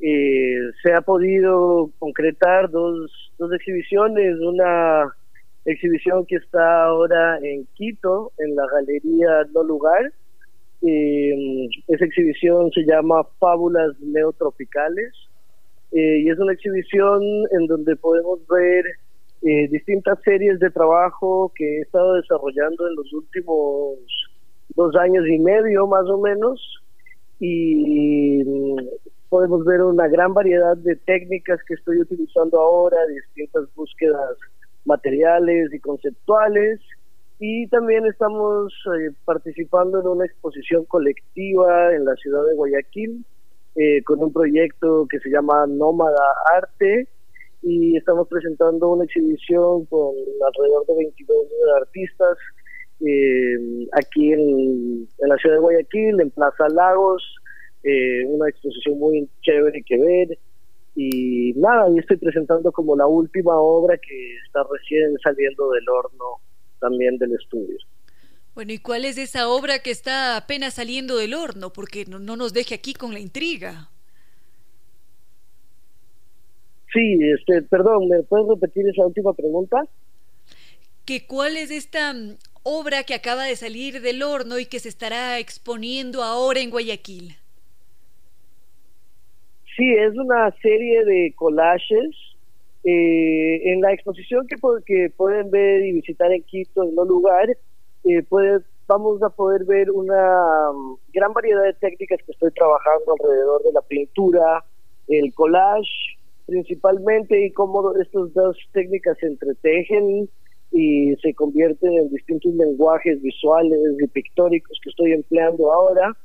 eh, se ha podido concretar dos dos exhibiciones, una exhibición que está ahora en Quito, en la Galería No Lugar. Eh, esa exhibición se llama Fábulas Neotropicales y es una exhibición en donde podemos ver eh, distintas series de trabajo que he estado desarrollando en los últimos dos años y medio más o menos y mm, podemos ver una gran variedad de técnicas que estoy utilizando ahora, distintas búsquedas materiales y conceptuales. Y también estamos eh, participando en una exposición colectiva en la ciudad de Guayaquil eh, con un proyecto que se llama Nómada Arte. Y estamos presentando una exhibición con alrededor de 22 artistas eh, aquí en, en, la ciudad de Guayaquil, en Plaza Lagos, una exposición muy chévere que ver y nada, y estoy presentando como la última obra que está recién saliendo del horno también del estudio. Bueno, ¿y cuál es esa obra que está apenas saliendo del horno? Porque no, no nos deje aquí con la intriga. Sí, este, perdón, ¿me puedes repetir esa última pregunta? ¿Que cuál es esta mm, obra que acaba de salir del horno y que se estará exponiendo ahora en Guayaquil? Sí, es una serie de collages. Eh, en la exposición que, que, pueden ver y visitar en Quito, en un lugar, eh, vamos a poder ver una um, gran variedad de técnicas que estoy trabajando alrededor de la pintura, el collage principalmente, y cómo estas dos técnicas se entretejen y se convierten en distintos lenguajes visuales y pictóricos que estoy empleando ahora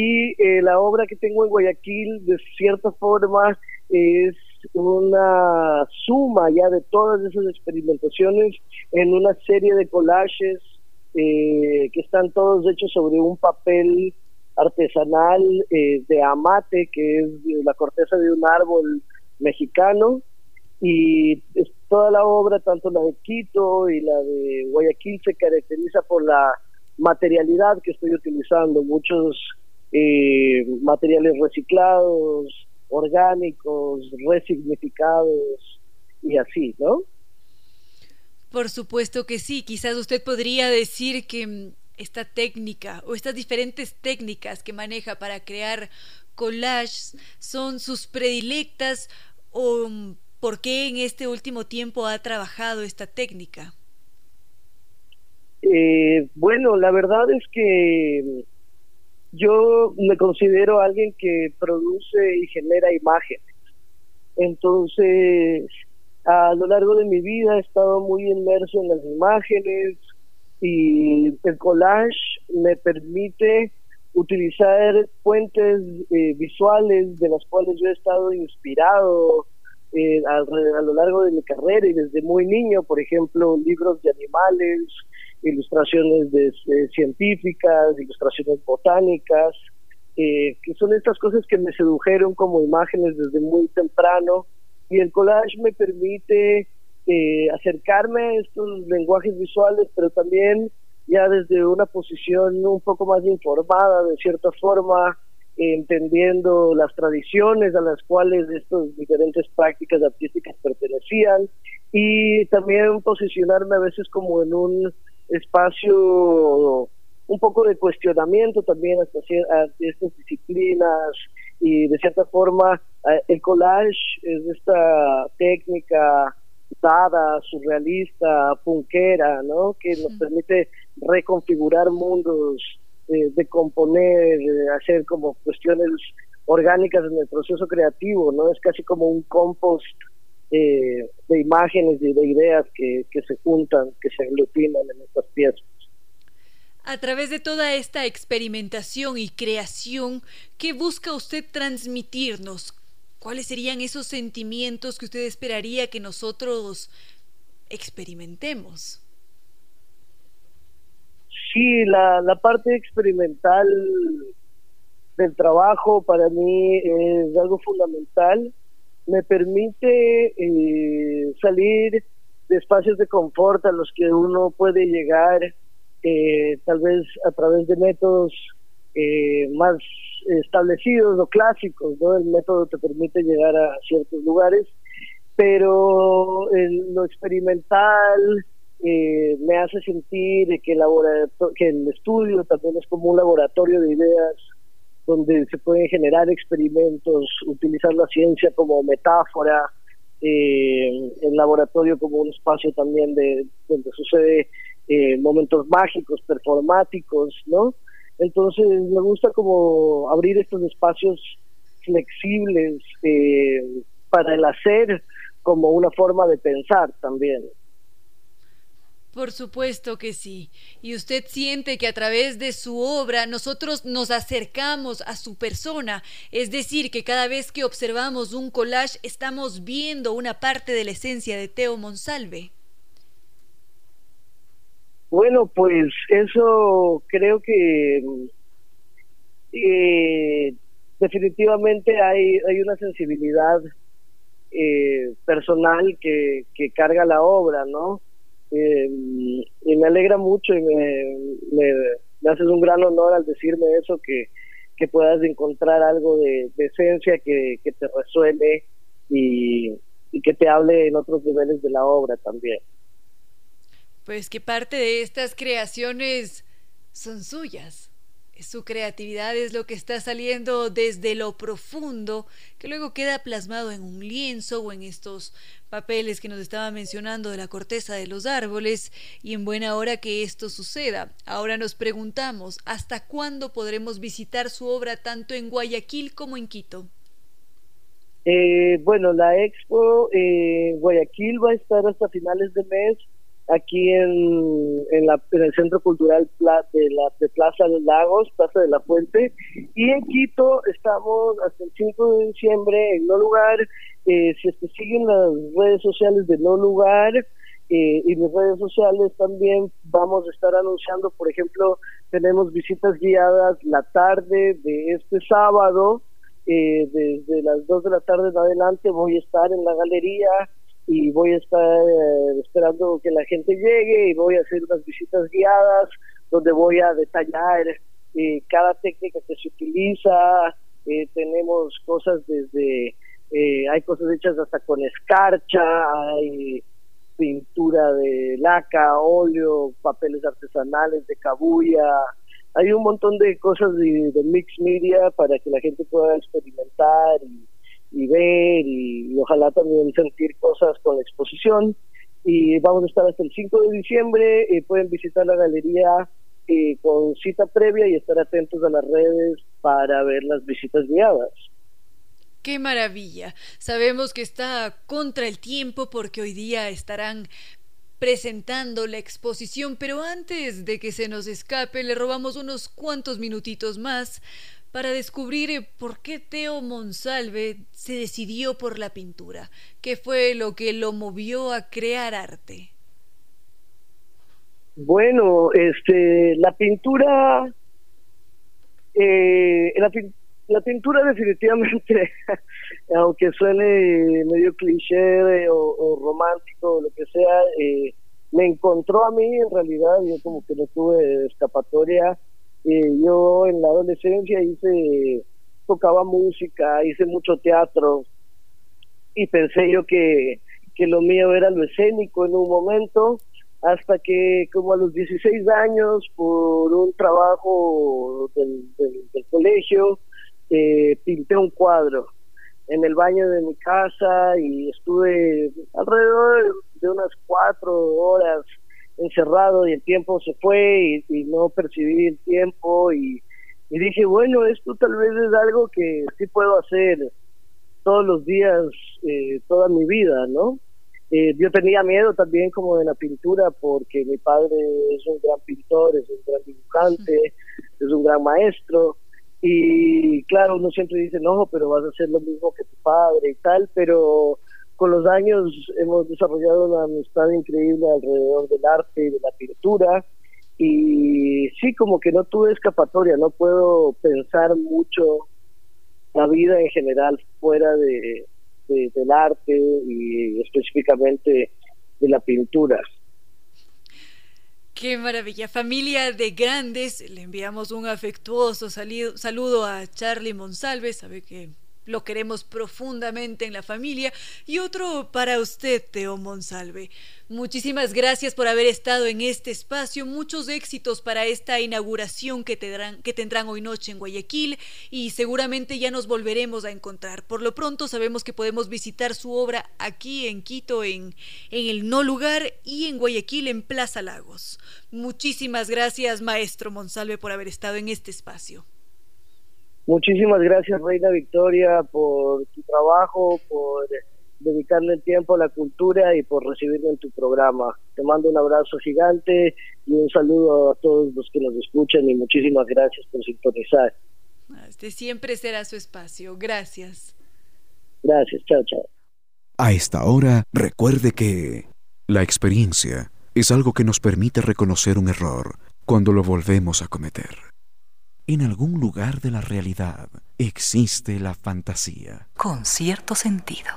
y eh, la obra que tengo en Guayaquil de cierta forma es una suma ya de todas esas experimentaciones en una serie de collages eh, que están todos hechos sobre un papel artesanal eh, de amate que es la corteza de un árbol mexicano. Y toda la obra tanto la de Quito y la de Guayaquil se caracteriza por la materialidad que estoy utilizando. Muchos eh, materiales reciclados, orgánicos, resignificados y así, ¿no? Por supuesto que sí. Quizás usted podría decir que mm, esta técnica o estas diferentes técnicas que maneja para crear collages son sus predilectas o mm, por qué en este último tiempo ha trabajado esta técnica. Eh, bueno, la verdad es que yo me considero alguien que produce y genera imágenes. Entonces, a lo largo de mi vida he estado muy inmerso en las imágenes y el collage me permite utilizar fuentes eh, visuales de las cuales yo he estado inspirado eh, a, a, lo largo de mi carrera y desde muy niño, por ejemplo, libros de animales, ilustraciones de, científicas, ilustraciones botánicas, eh, que son estas cosas que me sedujeron como imágenes desde muy temprano y el collage me permite eh, acercarme a estos lenguajes visuales, pero también ya desde una posición un poco más informada, de cierta forma, entendiendo las tradiciones a las cuales estas diferentes prácticas artísticas pertenecían y también posicionarme a veces como en un espacio un poco de cuestionamiento también hasta estas disciplinas y de cierta forma el collage es esta técnica dada, surrealista, punkera, ¿no? que nos permite reconfigurar mundos de componer, de hacer como cuestiones orgánicas en el proceso creativo, ¿no? Es casi como un compost eh, de imágenes y de ideas que, que se juntan, que se aglutinan en estas piezas. A través de toda esta experimentación y creación, ¿qué busca usted transmitirnos? ¿Cuáles serían esos sentimientos que usted esperaría que nosotros experimentemos? Sí, la, la parte experimental del trabajo para mí es algo fundamental. Me permite eh, salir de espacios de confort a los que uno puede llegar, eh, tal vez a través de métodos eh, más establecidos o clásicos, ¿no? El método te permite llegar a ciertos lugares, pero lo experimental, eh, me hace sentir que que el estudio también es como un laboratorio de ideas donde se pueden generar experimentos, utilizar la ciencia como metáfora, eh, el laboratorio como un espacio también de donde sucede eh, momentos mágicos, performáticos, ¿no? Entonces me gusta como abrir estos espacios flexibles eh, para el hacer como una forma de pensar también. Por supuesto que sí. Y usted siente que a través de su obra nosotros nos acercamos a su persona. Es decir, que cada vez que observamos un collage estamos viendo una parte de la esencia de Teo Monsalve. Bueno, pues eso creo que eh, definitivamente hay, hay una sensibilidad eh, personal que, que carga la obra, ¿no? Y me alegra mucho y me, me, haces un gran honor al decirme eso, que, que puedas encontrar algo de, esencia que, que, te resuene y, y que te hable en otros niveles de la obra también. Pues que parte de estas creaciones son suyas. Su creatividad es lo que está saliendo desde lo profundo, que luego queda plasmado en un lienzo o en estos papeles que nos estaba mencionando de la corteza de los árboles, y en buena hora que esto suceda. Ahora nos preguntamos, ¿hasta cuándo podremos visitar su obra tanto en Guayaquil como en Quito? Eh, bueno, la expo eh, Guayaquil va a estar hasta finales de mes aquí en, en, la, en el Centro Cultural de, la, de Plaza de Lagos, Plaza de la Fuente, y en Quito estamos hasta el 5 de diciembre en No Lugar. Eh, si es que siguen las redes sociales de No Lugar eh, y mis redes sociales también vamos a estar anunciando, por ejemplo, tenemos visitas guiadas la tarde de este sábado, eh, desde las 2 de la tarde en adelante voy a estar en la galería y voy a estar eh, esperando que la gente llegue y voy a hacer unas visitas guiadas donde voy a detallar eh, cada técnica que se utiliza. Eh, tenemos cosas desde, hay cosas hechas hasta con escarcha, hay pintura de laca, óleo, papeles artesanales de cabuya. Hay un montón de cosas de, de mix media para que la gente pueda experimentar y y ver y, ojalá también sentir cosas con la exposición. Y vamos a estar hasta el 5 de diciembre, y pueden visitar la galería eh, con cita previa y estar atentos a las redes para ver las visitas guiadas. ¡Qué maravilla! Sabemos que está contra el tiempo porque hoy día estarán presentando la exposición, pero antes de que se nos escape le robamos unos cuantos minutitos más para descubrir eh, por qué Teo Monsalve se decidió por la pintura, qué fue lo que lo movió a crear arte. Bueno, este, la pintura, eh, la, pintura definitivamente, aunque suene medio cliché o, romántico o lo que sea, eh, me encontró a mí en realidad, yo como que no tuve escapatoria. Eh, yo en la adolescencia hice, tocaba música, hice mucho teatro y pensé yo que, que lo mío era lo escénico en un momento hasta que como a los 16 años por un trabajo del, del, colegio eh, pinté un cuadro en el baño de mi casa y estuve alrededor de unas cuatro horas encerrado y el tiempo se fue y, no percibí el tiempo y, y, dije bueno esto tal vez es algo que sí puedo hacer todos los días eh, toda mi vida no eh, yo tenía miedo también como de la pintura porque mi padre es un gran pintor, es un gran dibujante, es un gran maestro y claro, uno siempre dice, no, pero vas a hacer lo mismo que tu padre y tal, pero con los años hemos desarrollado una amistad increíble alrededor del arte y de la pintura y sí, como que no tuve escapatoria, no puedo pensar mucho la vida en general fuera de, del arte y específicamente de la pintura. Qué maravilla. Familia de grandes, le enviamos un afectuoso saludo a Charlie Monsalve, sabe que lo queremos profundamente en la familia. Y otro para usted, Teo Monsalve. Muchísimas gracias por haber estado en este espacio. Muchos éxitos para esta inauguración que tendrán, hoy noche en Guayaquil y seguramente ya nos volveremos a encontrar. Por lo pronto sabemos que podemos visitar su obra aquí en Quito, en, en el No Lugar y en Guayaquil, en Plaza Lagos. Muchísimas gracias, maestro Monsalve, por haber estado en este espacio. Muchísimas gracias, Reina Victoria, por tu trabajo, por dedicarle el tiempo a la cultura y por recibirme en tu programa. Te mando un abrazo gigante y un saludo a todos los que nos escuchan y muchísimas gracias por sintonizar. Este siempre será su espacio. Gracias. Gracias. Chao, chao. A esta hora, recuerde que la experiencia es algo que nos permite reconocer un error cuando lo volvemos a cometer. En algún lugar de la realidad existe la fantasía. Con cierto sentido.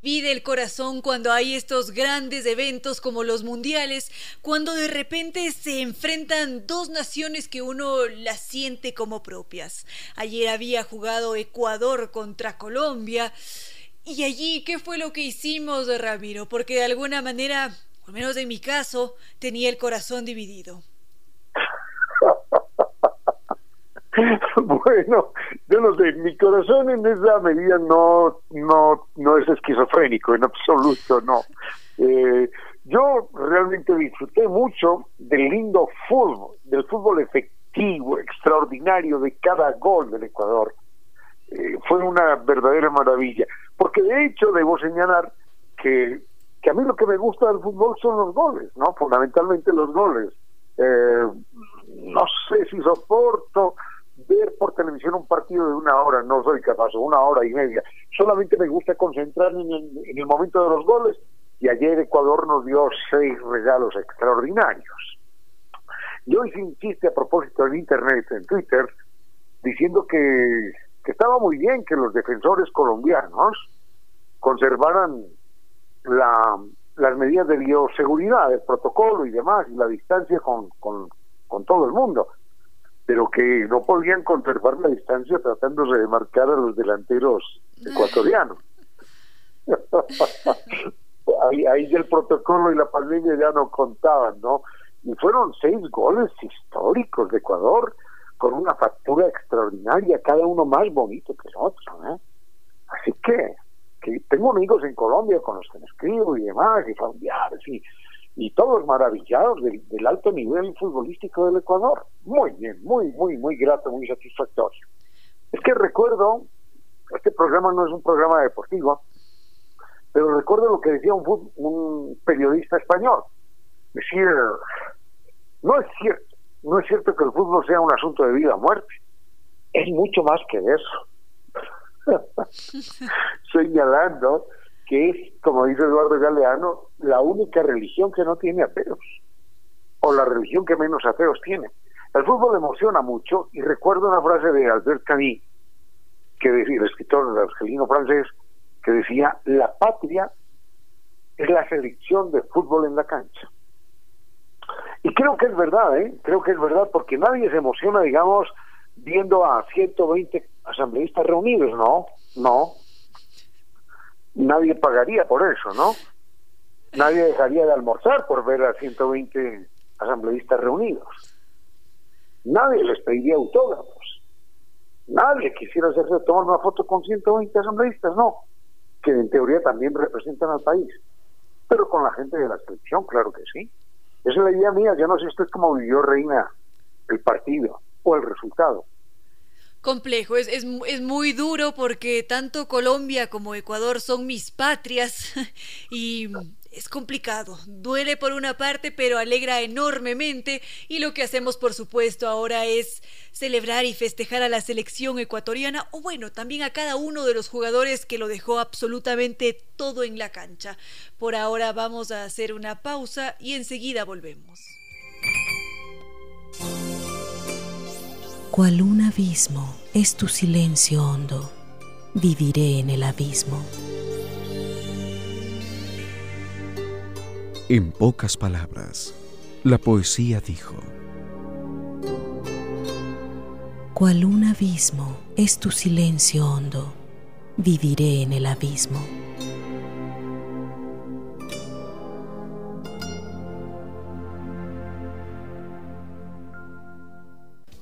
Pide el corazón cuando hay estos grandes eventos como los mundiales, cuando de repente se enfrentan dos naciones que uno las siente como propias. Ayer había jugado Ecuador contra Colombia. Y allí, ¿qué fue lo que hicimos, Ramiro? Porque de alguna manera, al menos en mi caso, tenía el corazón dividido. bueno, yo no sé, mi corazón en esa medida no, no, no es esquizofrénico, en absoluto, no. Eh, yo realmente disfruté mucho del lindo fútbol, del fútbol efectivo, extraordinario de cada gol del Ecuador. Eh, fue una verdadera maravilla, porque de hecho debo señalar que, que a mí lo que me gusta del fútbol son los goles, ¿no? Fundamentalmente los goles. Eh, no sé si soporto ver por televisión un partido de una hora, no soy capaz, una hora y media. Solamente me gusta concentrarme en el, en el momento de los goles y ayer Ecuador nos dio seis regalos extraordinarios. Yo hice un chiste a propósito en Internet, en Twitter, diciendo que, que estaba muy bien que los defensores colombianos conservaran la, las medidas de bioseguridad, el protocolo y demás, y la distancia con, con todo el mundo pero que no podían conservar la distancia tratándose de marcar a los delanteros ecuatorianos. ahí, ahí el protocolo y la pandemia ya no contaban, ¿no? Y fueron seis goles históricos de Ecuador con una factura extraordinaria, cada uno más bonito que el otro, ¿eh? Así que, que tengo amigos en Colombia con los que me escribo y demás, y familiares, y y todos maravillados del, alto nivel futbolístico del Ecuador. Muy bien, muy, muy, muy grato, muy satisfactorio. Es que recuerdo, este programa no es un programa deportivo, Pero recuerdo lo que decía un, un periodista español. Decía, no es cierto, no es cierto que el fútbol sea un asunto de vida o muerte. Es mucho más que eso. Señalando que es, como dice Eduardo Galeano, la única religión que no tiene ateos, o la religión que menos ateos tiene. El fútbol emociona mucho, y recuerdo una frase de Albert Camus, que decía, el escritor argelino francés, que decía, la patria es la selección de fútbol en la cancha. Y creo que es verdad, ¿eh? Creo que es verdad, porque nadie se emociona, digamos, viendo a 120 asambleístas reunidos, no, no, nadie pagaría por eso, ¿no? Nadie dejaría de almorzar por ver a 120 asambleístas reunidos. Nadie les pediría autógrafos. Nadie quisiera hacerse tomar una foto con 120 asambleístas, no, que en teoría también representan al país. Pero con la gente de la selección, claro que sí. Esa es la idea mía. Yo no sé usted cómo vivió Reina el partido o el resultado complejo, es, es, es, muy duro porque tanto Colombia como Ecuador son mis patrias y es complicado, duele por una parte pero alegra enormemente y lo que hacemos por supuesto ahora es celebrar y festejar a la selección ecuatoriana o bueno, también a cada uno de los jugadores que lo dejó absolutamente todo en la cancha. Por ahora vamos a hacer una pausa y enseguida volvemos. Cual un abismo es tu silencio hondo, viviré en el abismo. En pocas palabras, la poesía dijo, Cual un abismo es tu silencio hondo, viviré en el abismo.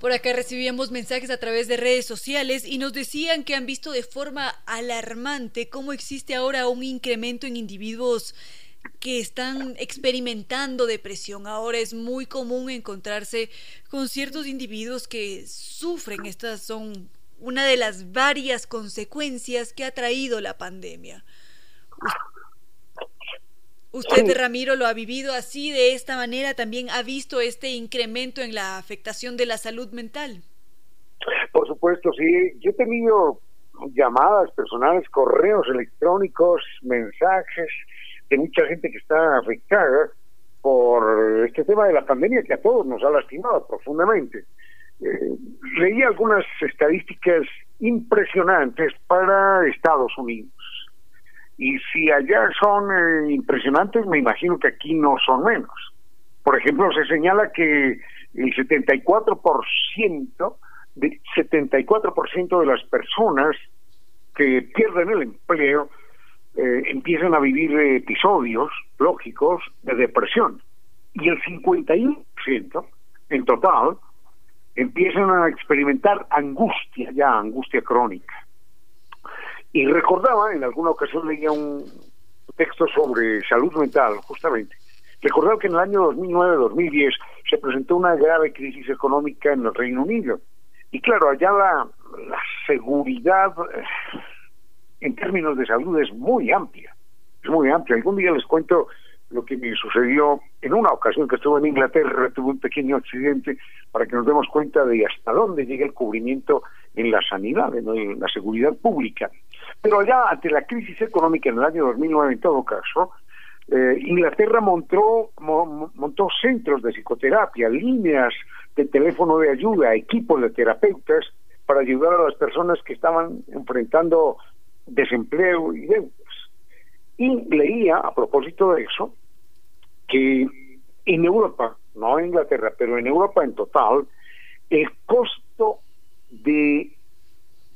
Por acá recibíamos mensajes a través de redes sociales y nos decían que han visto de forma alarmante cómo existe ahora un incremento en individuos que están experimentando depresión. Ahora es muy común encontrarse con ciertos individuos que sufren. Estas son una de las varias consecuencias que ha traído la pandemia. Usted, Ramiro, lo ha vivido así, de esta manera, también ha visto este incremento en la afectación de la salud mental. Por supuesto, sí. Yo he tenido llamadas personales, correos electrónicos, mensajes de mucha gente que está afectada por este tema de la pandemia que a todos nos ha lastimado profundamente. Eh, leí algunas estadísticas impresionantes para Estados Unidos. Y si allá son eh, impresionantes, me imagino que aquí no son menos. Por ejemplo, se señala que el 74% de 74% de las personas que pierden el empleo eh, empiezan a vivir episodios lógicos de depresión y el 51% en total empiezan a experimentar angustia ya, angustia crónica. Y recordaba, en alguna ocasión leía un texto sobre salud mental, justamente, recordaba que en el año 2009-2010 se presentó una grave crisis económica en el Reino Unido. Y claro, allá la, la seguridad eh, en términos de salud es muy amplia, es muy amplia. Algún día les cuento lo que me sucedió en una ocasión que estuve en Inglaterra, tuve un pequeño accidente para que nos demos cuenta de hasta dónde llega el cubrimiento en la sanidad, en la seguridad pública. Pero ya ante la crisis económica en el año 2009, en todo caso, eh, Inglaterra montó, montó centros de psicoterapia, líneas de teléfono de ayuda, equipos de terapeutas para ayudar a las personas que estaban enfrentando desempleo y deudas. Y leía, a propósito de eso, que en Europa, no en Inglaterra, pero en Europa en total, el costo de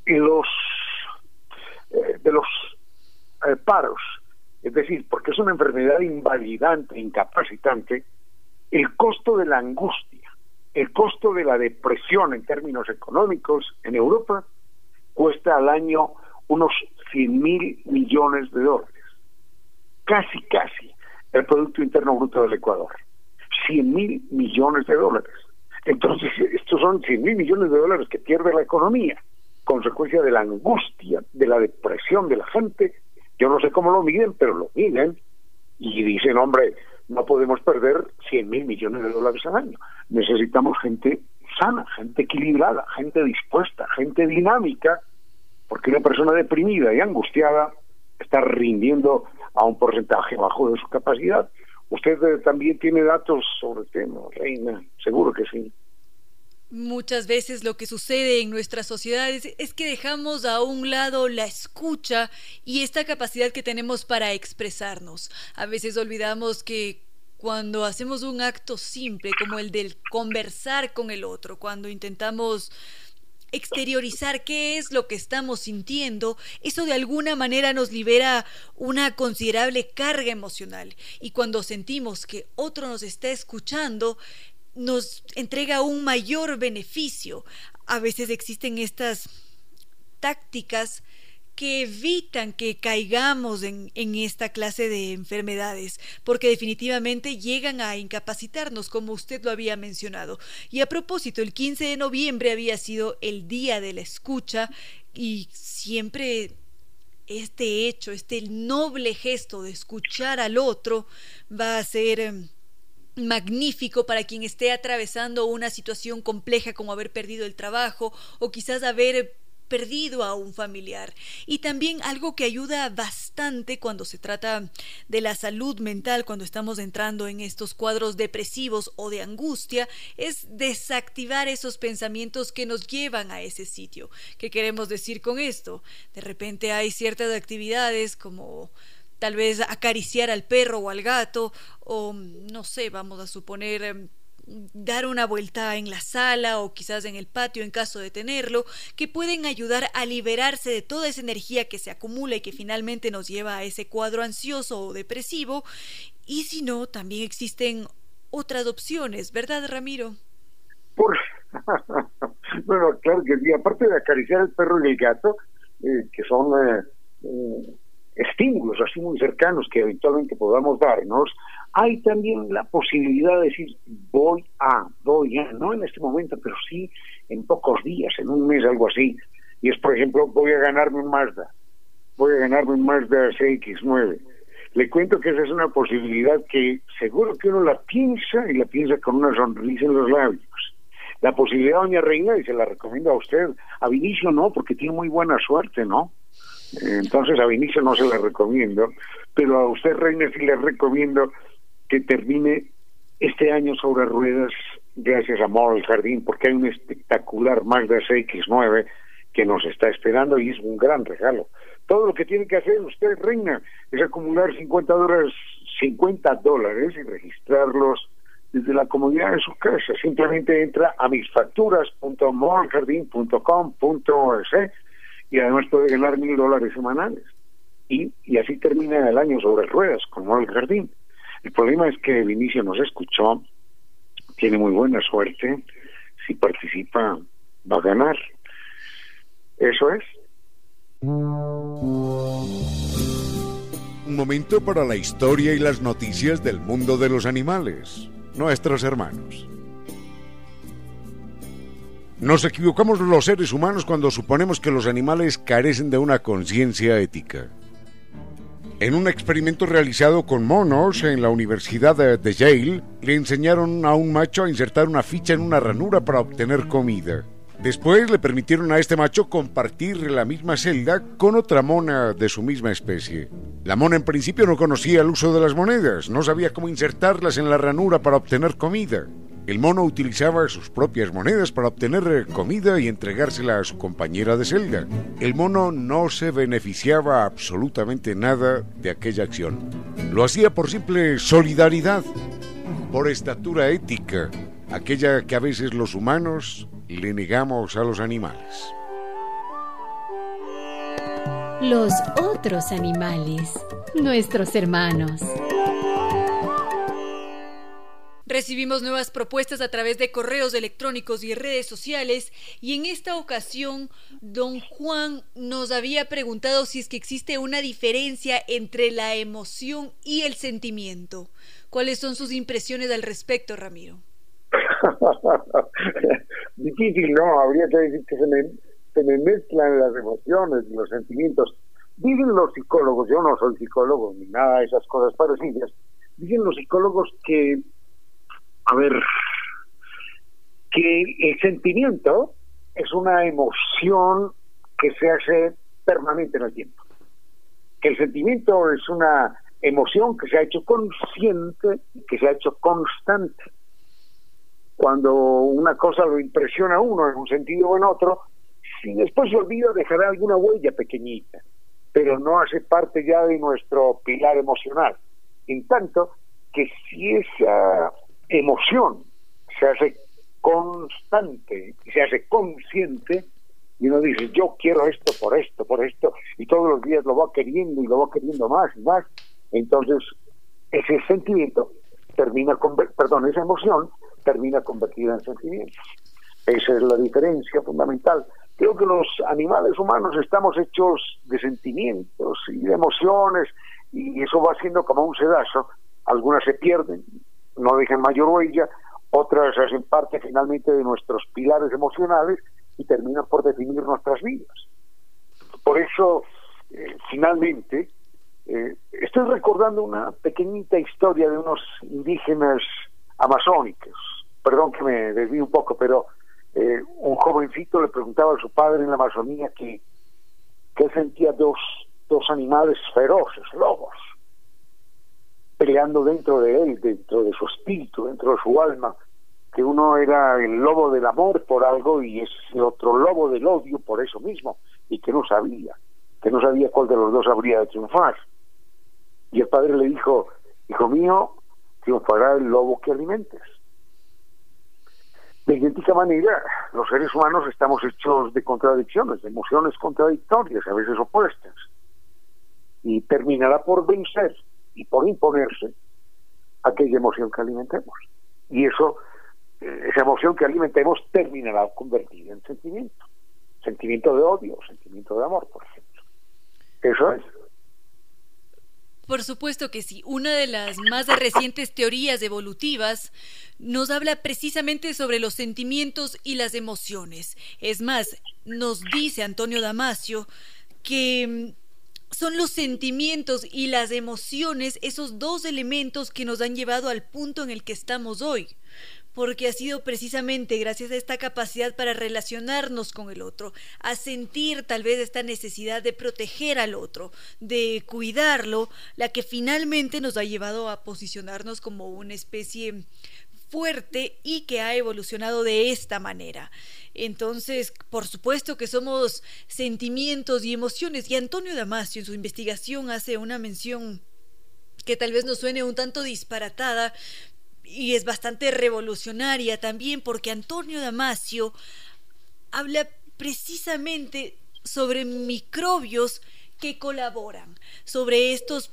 los eh, de los eh, paros, es decir, porque es una enfermedad invalidante, incapacitante, el costo de la angustia, el costo de la depresión en términos económicos en Europa cuesta al año unos 100 mil millones de dólares, casi, casi el Producto Interno Bruto del Ecuador, 100 mil millones de dólares. Entonces, estos son 100 mil millones de dólares que pierde la economía consecuencia de la angustia, de la depresión de la gente Yo no sé cómo lo miden, pero lo miden y dicen, hombre, no podemos perder 100 mil millones de dólares al año. Necesitamos gente sana, gente equilibrada, gente dispuesta, gente dinámica, porque una persona deprimida y angustiada está rindiendo a un porcentaje bajo de su capacidad. Usted eh, también tiene datos sobre el tema, Reina, seguro que sí. Muchas veces lo que sucede en nuestras sociedades es que dejamos a un lado la escucha y esta capacidad que tenemos para expresarnos. A veces olvidamos que cuando hacemos un acto simple como el del conversar con el otro, cuando intentamos exteriorizar qué es lo que estamos sintiendo, eso de alguna manera nos libera una considerable carga emocional. Y cuando sentimos que otro nos está escuchando, nos entrega un mayor beneficio. A veces existen estas tácticas que evitan que caigamos en, esta clase de enfermedades, porque definitivamente llegan a incapacitarnos, como usted lo había mencionado. Y a propósito, el 15 de noviembre había sido el día de la escucha y siempre este hecho, este noble gesto de escuchar al otro va a ser em, magnífico para quien esté atravesando una situación compleja como haber perdido el trabajo o quizás haber perdido a un familiar. Y también algo que ayuda bastante cuando se trata de la salud mental, cuando estamos entrando en estos cuadros depresivos o de angustia, es desactivar esos pensamientos que nos llevan a ese sitio. ¿Qué queremos decir con esto? De repente hay ciertas actividades como tal vez acariciar al perro o al gato, o no sé, vamos a suponer em, dar una vuelta en la sala o quizás en el patio en caso de tenerlo, que pueden ayudar a liberarse de toda esa energía que se acumula y que finalmente nos lleva a ese cuadro ansioso o depresivo. Y si no, también existen otras opciones, ¿verdad, Ramiro? bueno, claro que sí, aparte de acariciar el perro y el gato, eh, que son eh, eh, estímulos así muy cercanos que eventualmente podamos darnos, hay también la posibilidad de decir voy a, voy a, no en este momento, pero sí en pocos días, en un mes, algo así. Y es, por ejemplo, voy a ganarme un Mazda, voy a ganarme un Mazda CX9. Le cuento que esa es una posibilidad que seguro que uno la piensa y la piensa con una sonrisa en los labios. La posibilidad, doña Reina, y se la recomiendo a usted, a Vinicio no, porque tiene muy buena suerte, ¿no? Entonces a Vinicio no se la recomiendo, pero a usted, Reina, sí le recomiendo que termine este año sobre ruedas gracias a Moral Jardín, porque hay un espectacular Mazda CX9 que nos está esperando y es un gran regalo. Todo lo que tiene que hacer usted, Reina, es acumular 50 dólares, 50 dólares y registrarlos desde la comodidad de su casa. Simplemente entra a misfacturas.moraljardín.com.es y además puede ganar mil dólares semanales. Y, y así termina el año sobre ruedas con Moral Jardín. El problema es que Vinicio nos escuchó, tiene muy buena suerte, si participa va a ganar. Eso es. Un momento para la historia y las noticias del mundo de los animales, nuestros hermanos. Nos equivocamos los seres humanos cuando suponemos que los animales carecen de una conciencia ética. En un experimento realizado con monos en la Universidad de, Yale, le enseñaron a un macho a insertar una ficha en una ranura para obtener comida. Después le permitieron a este macho compartir la misma celda con otra mona de su misma especie. La mona en principio no conocía el uso de las monedas, no sabía cómo insertarlas en la ranura para obtener comida. El mono utilizaba sus propias monedas para obtener eh, comida y entregársela a su compañera de celda. El mono no se beneficiaba absolutamente nada de aquella acción. Lo hacía por simple solidaridad, por estatura ética, aquella que a veces los humanos le negamos a los animales. Los otros animales, nuestros hermanos. Recibimos nuevas propuestas a través de correos electrónicos y redes sociales y en esta ocasión don Juan nos había preguntado si es que existe una diferencia entre la emoción y el sentimiento. ¿Cuáles son sus impresiones al respecto, Ramiro? Difícil, ¿no? Habría que decir que se me, mezclan las emociones y los sentimientos. Dicen los psicólogos, yo no soy psicólogo ni nada de esas cosas parecidas, dicen los psicólogos que, a ver, que el sentimiento es una emoción que se hace permanente en el tiempo. Que el sentimiento es una emoción que se ha hecho consciente que se ha hecho constante. Cuando una cosa lo impresiona a uno en un sentido o en otro, si después se olvida dejará alguna huella pequeñita, pero no hace parte ya de nuestro pilar emocional. En tanto que si esa emoción se hace constante se hace consciente, y uno dice, yo quiero esto por esto, por esto, y todos los días lo va queriendo y lo va queriendo más y más, entonces ese sentimiento termina, con, perdón, esa emoción termina convertida en sentimiento. Esa es la diferencia fundamental. Creo que los animales humanos estamos hechos de sentimientos y de emociones, y eso va siendo como un sedazo. Algunas se pierden, no dejan mayor huella, otras hacen parte finalmente de nuestros pilares emocionales y terminan por definir nuestras vidas. Por eso, eh, finalmente, eh, estoy recordando una pequeñita historia de unos indígenas amazónicos. Perdón que me desvíe un poco, pero eh, un jovencito le preguntaba a su padre en la Amazonía que, que sentía dos, dos animales feroces, lobos, peleando dentro de él, dentro de su espíritu, dentro de su alma, que uno era el lobo del amor por algo y ese otro lobo del odio por eso mismo, y que no sabía, que no sabía cuál de los dos habría de triunfar. Y el padre le dijo, hijo mío, triunfará el lobo que alimentes. De idéntica manera, los seres humanos estamos hechos de contradicciones, de emociones contradictorias, a veces opuestas. Y terminará por vencer y por imponerse aquella emoción que alimentemos. Y eso, eh, esa emoción que alimentemos terminará convertida en sentimiento. Sentimiento de odio, sentimiento de amor, por ejemplo. Eso es. Por supuesto que sí. Una de las más recientes teorías evolutivas nos habla precisamente sobre los sentimientos y las emociones. Es más, nos dice Antonio Damasio que mm, son los sentimientos y las emociones esos dos elementos que nos han llevado al punto en el que estamos hoy porque ha sido precisamente gracias a esta capacidad para relacionarnos con el otro, a sentir tal vez esta necesidad de proteger al otro, de cuidarlo, la que finalmente nos ha llevado a posicionarnos como una especie fuerte y que ha evolucionado de esta manera. Entonces, por supuesto que somos sentimientos y emociones. Y Antonio Damasio en su investigación hace una mención que tal vez nos suene un tanto disparatada, y es bastante revolucionaria también porque Antonio Damasio habla precisamente sobre microbios que colaboran, sobre estos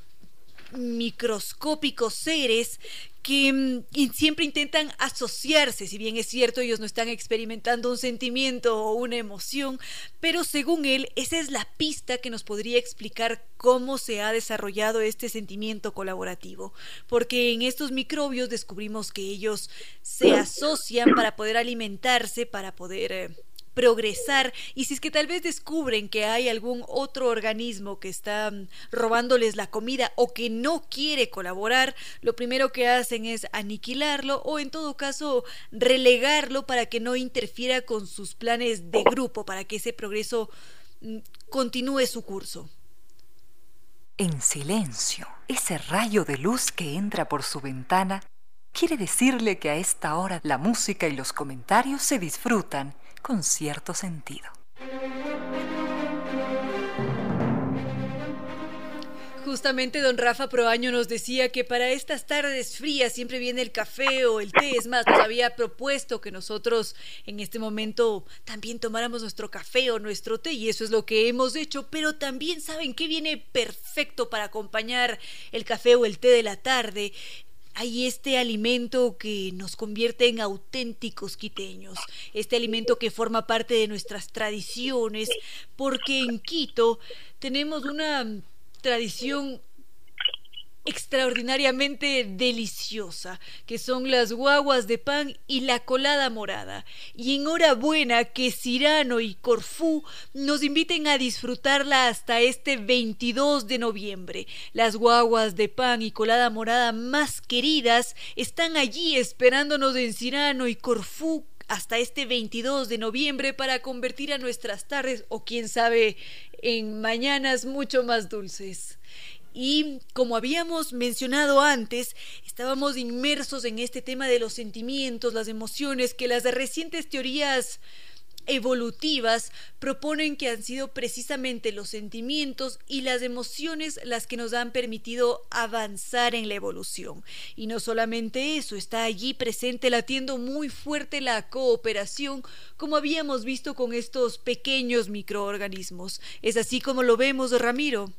microscópicos seres que mm, siempre intentan asociarse, si bien es cierto, ellos no están experimentando un sentimiento o una emoción, pero según él, esa es la pista que nos podría explicar cómo se ha desarrollado este sentimiento colaborativo, porque en estos microbios descubrimos que ellos se asocian para poder alimentarse, para poder... Progresar y si es que tal vez descubren que hay algún otro organismo que está mm, robándoles la comida o que no quiere colaborar, lo primero que hacen es aniquilarlo o en todo caso relegarlo para que no interfiera con sus planes de grupo, para que ese progreso mm, continúe su curso. En silencio, ese rayo de luz que entra por su ventana quiere decirle que a esta hora la música y los comentarios se disfrutan con cierto sentido. Justamente don Rafa Proaño nos decía que para estas tardes frías siempre viene el café o el té. Es más, nos había propuesto que nosotros en este momento también tomáramos nuestro café o nuestro té y eso es lo que hemos hecho. Pero también saben que viene perfecto para acompañar el café o el té de la tarde hay este alimento que nos convierte en auténticos quiteños, este alimento que forma parte de nuestras tradiciones, porque en Quito tenemos una tradición extraordinariamente deliciosa, que son las guaguas de pan y la colada morada. Y enhorabuena que Cirano y Corfú nos inviten a disfrutarla hasta este 22 de noviembre. Las guaguas de pan y colada morada más queridas están allí esperándonos en Cirano y Corfú hasta este 22 de noviembre para convertir a nuestras tardes o quién sabe en mañanas mucho más dulces. Y como habíamos mencionado antes, estábamos inmersos en este tema de los sentimientos, las emociones, que las recientes teorías evolutivas proponen que han sido precisamente los sentimientos y las emociones las que nos han permitido avanzar en la evolución. Y no solamente eso, está allí presente latiendo muy fuerte la cooperación, como habíamos visto con estos pequeños microorganismos. ¿Es así como lo vemos, Ramiro?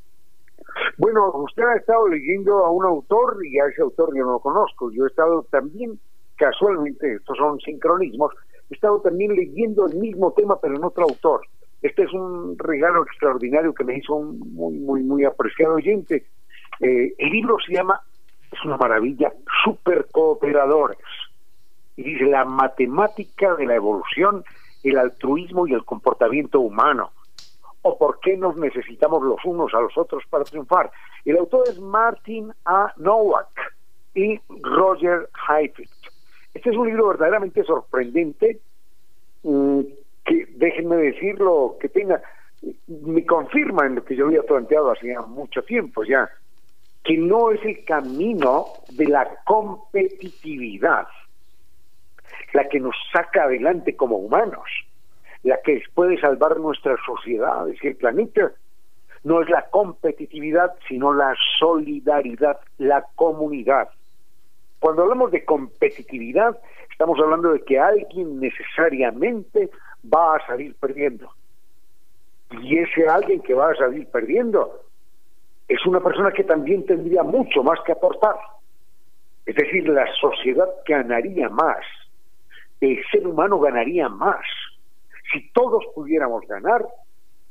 Bueno, usted ha estado leyendo a un autor y a ese autor yo no lo conozco. Yo he estado también, casualmente, estos son sincronismos, he estado también leyendo el mismo tema pero en otro autor. Este es un regalo extraordinario que me hizo un muy, muy, muy apreciado oyente. Eh, el libro se llama, es una maravilla, Supercooperadores. Y dice, la matemática de la evolución, el altruismo y el comportamiento humano o por qué nos necesitamos los unos a los otros para triunfar. El autor es Martin A. Nowak y Roger Heifetz. Este es un libro verdaderamente sorprendente, mm, que déjenme decirlo, que tenga, me confirma en lo que yo había planteado hacía mucho tiempo ya, que no es el camino de la competitividad la que nos saca adelante como humanos la que puede salvar nuestras sociedades y el planeta. No es la competitividad, sino la solidaridad, la comunidad. Cuando hablamos de competitividad, estamos hablando de que alguien necesariamente va a salir perdiendo. Y ese alguien que va a salir perdiendo es una persona que también tendría mucho más que aportar. Es decir, la sociedad ganaría más, el ser humano ganaría más si todos pudiéramos ganar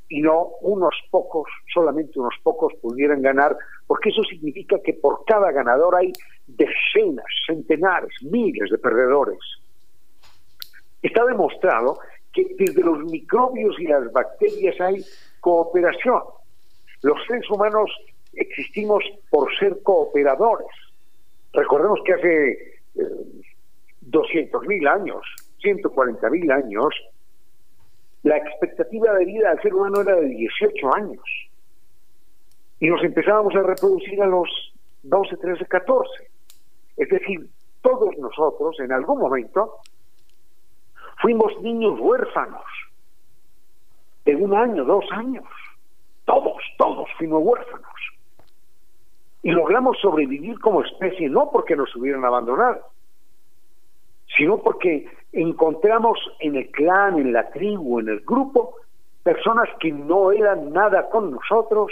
y no unos pocos, solamente unos pocos pudieran ganar, porque eso significa que por cada ganador hay decenas, centenares, miles de perdedores. Está demostrado que desde los microbios y las bacterias hay cooperación. Los seres humanos existimos por ser cooperadores. Recordemos que hace eh, mil años, 140 mil años, la expectativa de vida del ser humano era de 18 años. Y nos empezábamos a reproducir a los 12, 13, 14. Es decir, todos nosotros en algún momento fuimos niños huérfanos de un año, dos años. Todos, todos fuimos huérfanos. Y logramos sobrevivir como especie, no porque nos hubieran abandonado, sino porque encontramos en el clan, en la tribu, en el grupo, personas que no eran nada con nosotros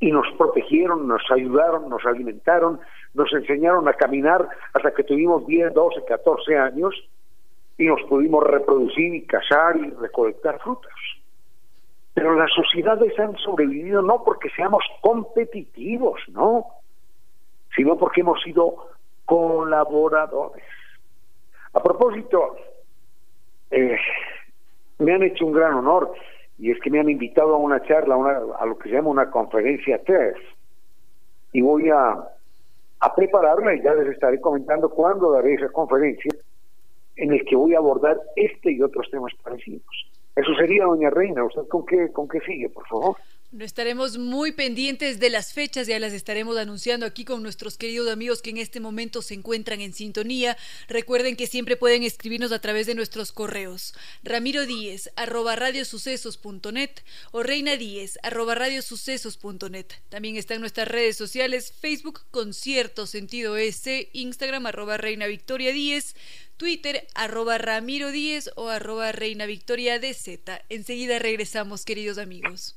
y nos protegieron, nos ayudaron, nos alimentaron, nos enseñaron a caminar hasta que tuvimos 10, 12, 14 años y nos pudimos reproducir y cazar y recolectar frutas. Pero las sociedades han sobrevivido no porque seamos competitivos, no, sino porque hemos sido colaboradores. A propósito, eh, me han hecho un gran honor y es que me han invitado a una charla, a lo que se llama una conferencia TED. Y voy a, a prepararla y ya les estaré comentando cuándo daré esa conferencia en el que voy a abordar este y otros temas parecidos. Eso sería, doña Reina. ¿Usted con qué, con qué sigue, por favor? Estaremos muy pendientes de las fechas, ya las estaremos anunciando aquí con nuestros queridos amigos que en este momento se encuentran en sintonía. Recuerden que siempre pueden escribirnos a través de nuestros correos. Ramiro Díez, arroba radiosucesos.net o Reina Díez, arroba radiosucesos.net. También están nuestras redes sociales, Facebook con cierto sentido S, Instagram arroba Reina Victoria Díez, Twitter, arroba Ramiro Díez o arroba Reina Victoria DZ. Enseguida regresamos, queridos amigos.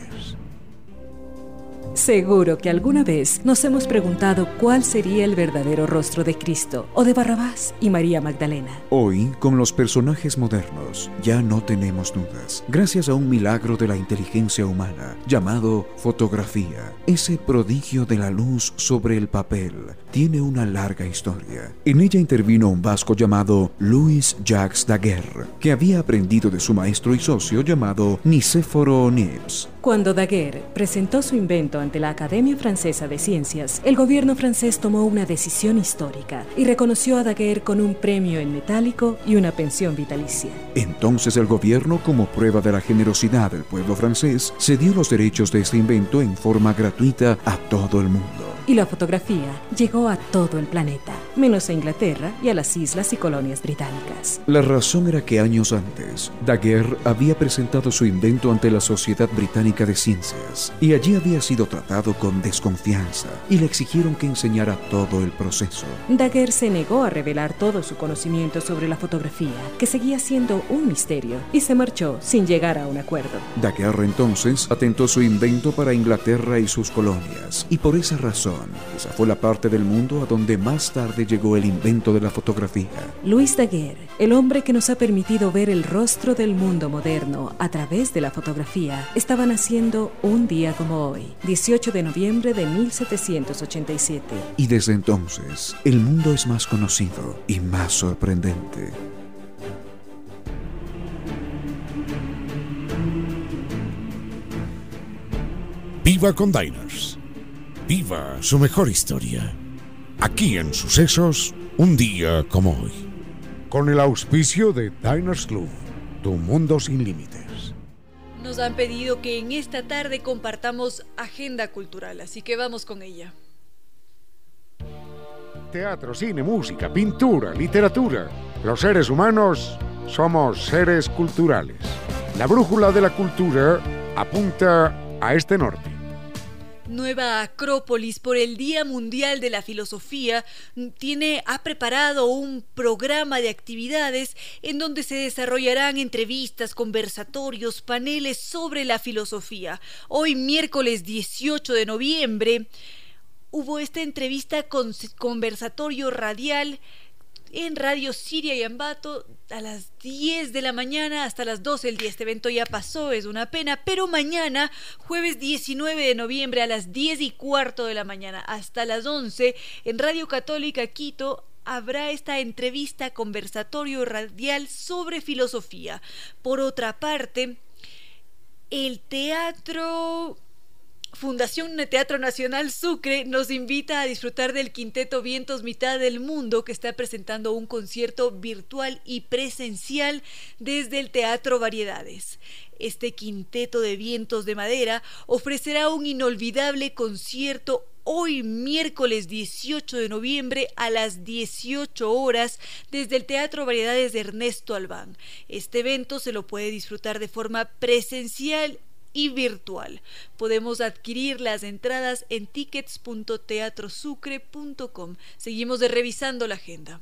Seguro que alguna vez nos hemos preguntado cuál sería el verdadero rostro de Cristo o de Barrabás y María Magdalena. Hoy, con los personajes modernos, ya no tenemos dudas, gracias a un milagro de la inteligencia humana llamado fotografía. Ese prodigio de la luz sobre el papel tiene una larga historia. En ella intervino un vasco llamado Louis Jacques Daguerre, que había aprendido de su maestro y socio llamado Nicéforo Niepce. Cuando Daguerre presentó su invento ante la Academia Francesa de Ciencias, el gobierno francés tomó una decisión histórica y reconoció a Daguerre con un premio en metálico y una pensión vitalicia. Entonces el gobierno, como prueba de la generosidad del pueblo francés, cedió los derechos de este invento en forma gratuita a todo el mundo y la fotografía llegó a todo el planeta, menos a Inglaterra y a las islas y colonias británicas. La razón era que años antes, Daguerre había presentado su invento ante la Sociedad Británica de Ciencias y allí había sido tratado con desconfianza y le exigieron que enseñara todo el proceso. Daguerre se negó a revelar todo su conocimiento sobre la fotografía, que seguía siendo un misterio, y se marchó sin llegar a un acuerdo. Daguerre entonces atentó su invento para Inglaterra y sus colonias, y por esa razón esa fue la parte del mundo a donde más tarde llegó el invento de la fotografía. Luis Daguerre, el hombre que nos ha permitido ver el rostro del mundo moderno a través de la fotografía, estaba naciendo un día como hoy, 18 de noviembre de 1787. Y desde entonces, el mundo es más conocido y más sorprendente. Viva con Diners viva su mejor historia. Aquí en Sucesos, un día como hoy. Con el auspicio de Diners Club, tu mundo sin límites. Nos han pedido que en esta tarde compartamos agenda cultural, así que vamos con ella. Teatro, cine, música, pintura, literatura. Los seres humanos somos seres culturales. La brújula de la cultura apunta a este norte. Nueva Acrópolis por el Día Mundial de la Filosofía tiene ha preparado un programa de actividades en donde se desarrollarán entrevistas, conversatorios, paneles sobre la filosofía. Hoy miércoles 18 de noviembre hubo esta entrevista con conversatorio radial en Radio Siria y Ambato a las 10 de la mañana hasta las 12 el día. Este evento ya pasó, es una pena, pero mañana, jueves 19 de noviembre a las 10 y cuarto de la mañana hasta las 11 en Radio Católica Quito habrá esta entrevista conversatorio radial sobre filosofía. Por otra parte, el teatro Fundación Teatro Nacional Sucre nos invita a disfrutar del quinteto Vientos Mitad del Mundo que está presentando un concierto virtual y presencial desde el Teatro Variedades. Este quinteto de vientos de madera ofrecerá un inolvidable concierto hoy miércoles 18 de noviembre a las 18 horas desde el Teatro Variedades de Ernesto Albán. Este evento se lo puede disfrutar de forma presencial y virtual. Podemos adquirir las entradas en tickets.teatrosucre.com. Seguimos de revisando la agenda.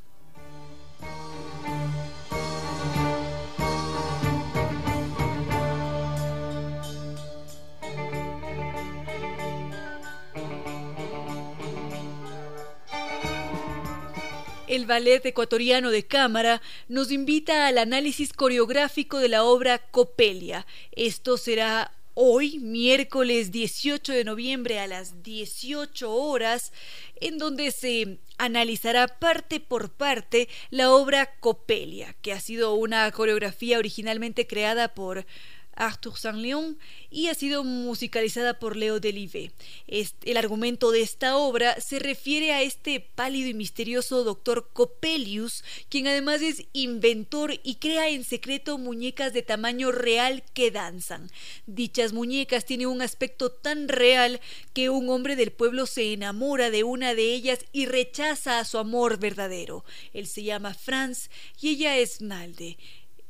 el Ballet Ecuatoriano de Cámara nos invita al análisis coreográfico de la obra Copelia. Esto será hoy, miércoles 18 de noviembre a las 18 horas, en donde se analizará parte por parte la obra Copelia, que ha sido una coreografía originalmente creada por Arthur Saint-Léon y ha sido musicalizada por Leo Delivé. El argumento de esta obra se refiere a este pálido y misterioso doctor Coppelius, quien además es inventor y crea en secreto muñecas de tamaño real que danzan. Dichas muñecas tienen un aspecto tan real que un hombre del pueblo se enamora de una de ellas y rechaza a su amor verdadero. Él se llama Franz y ella es Nalde.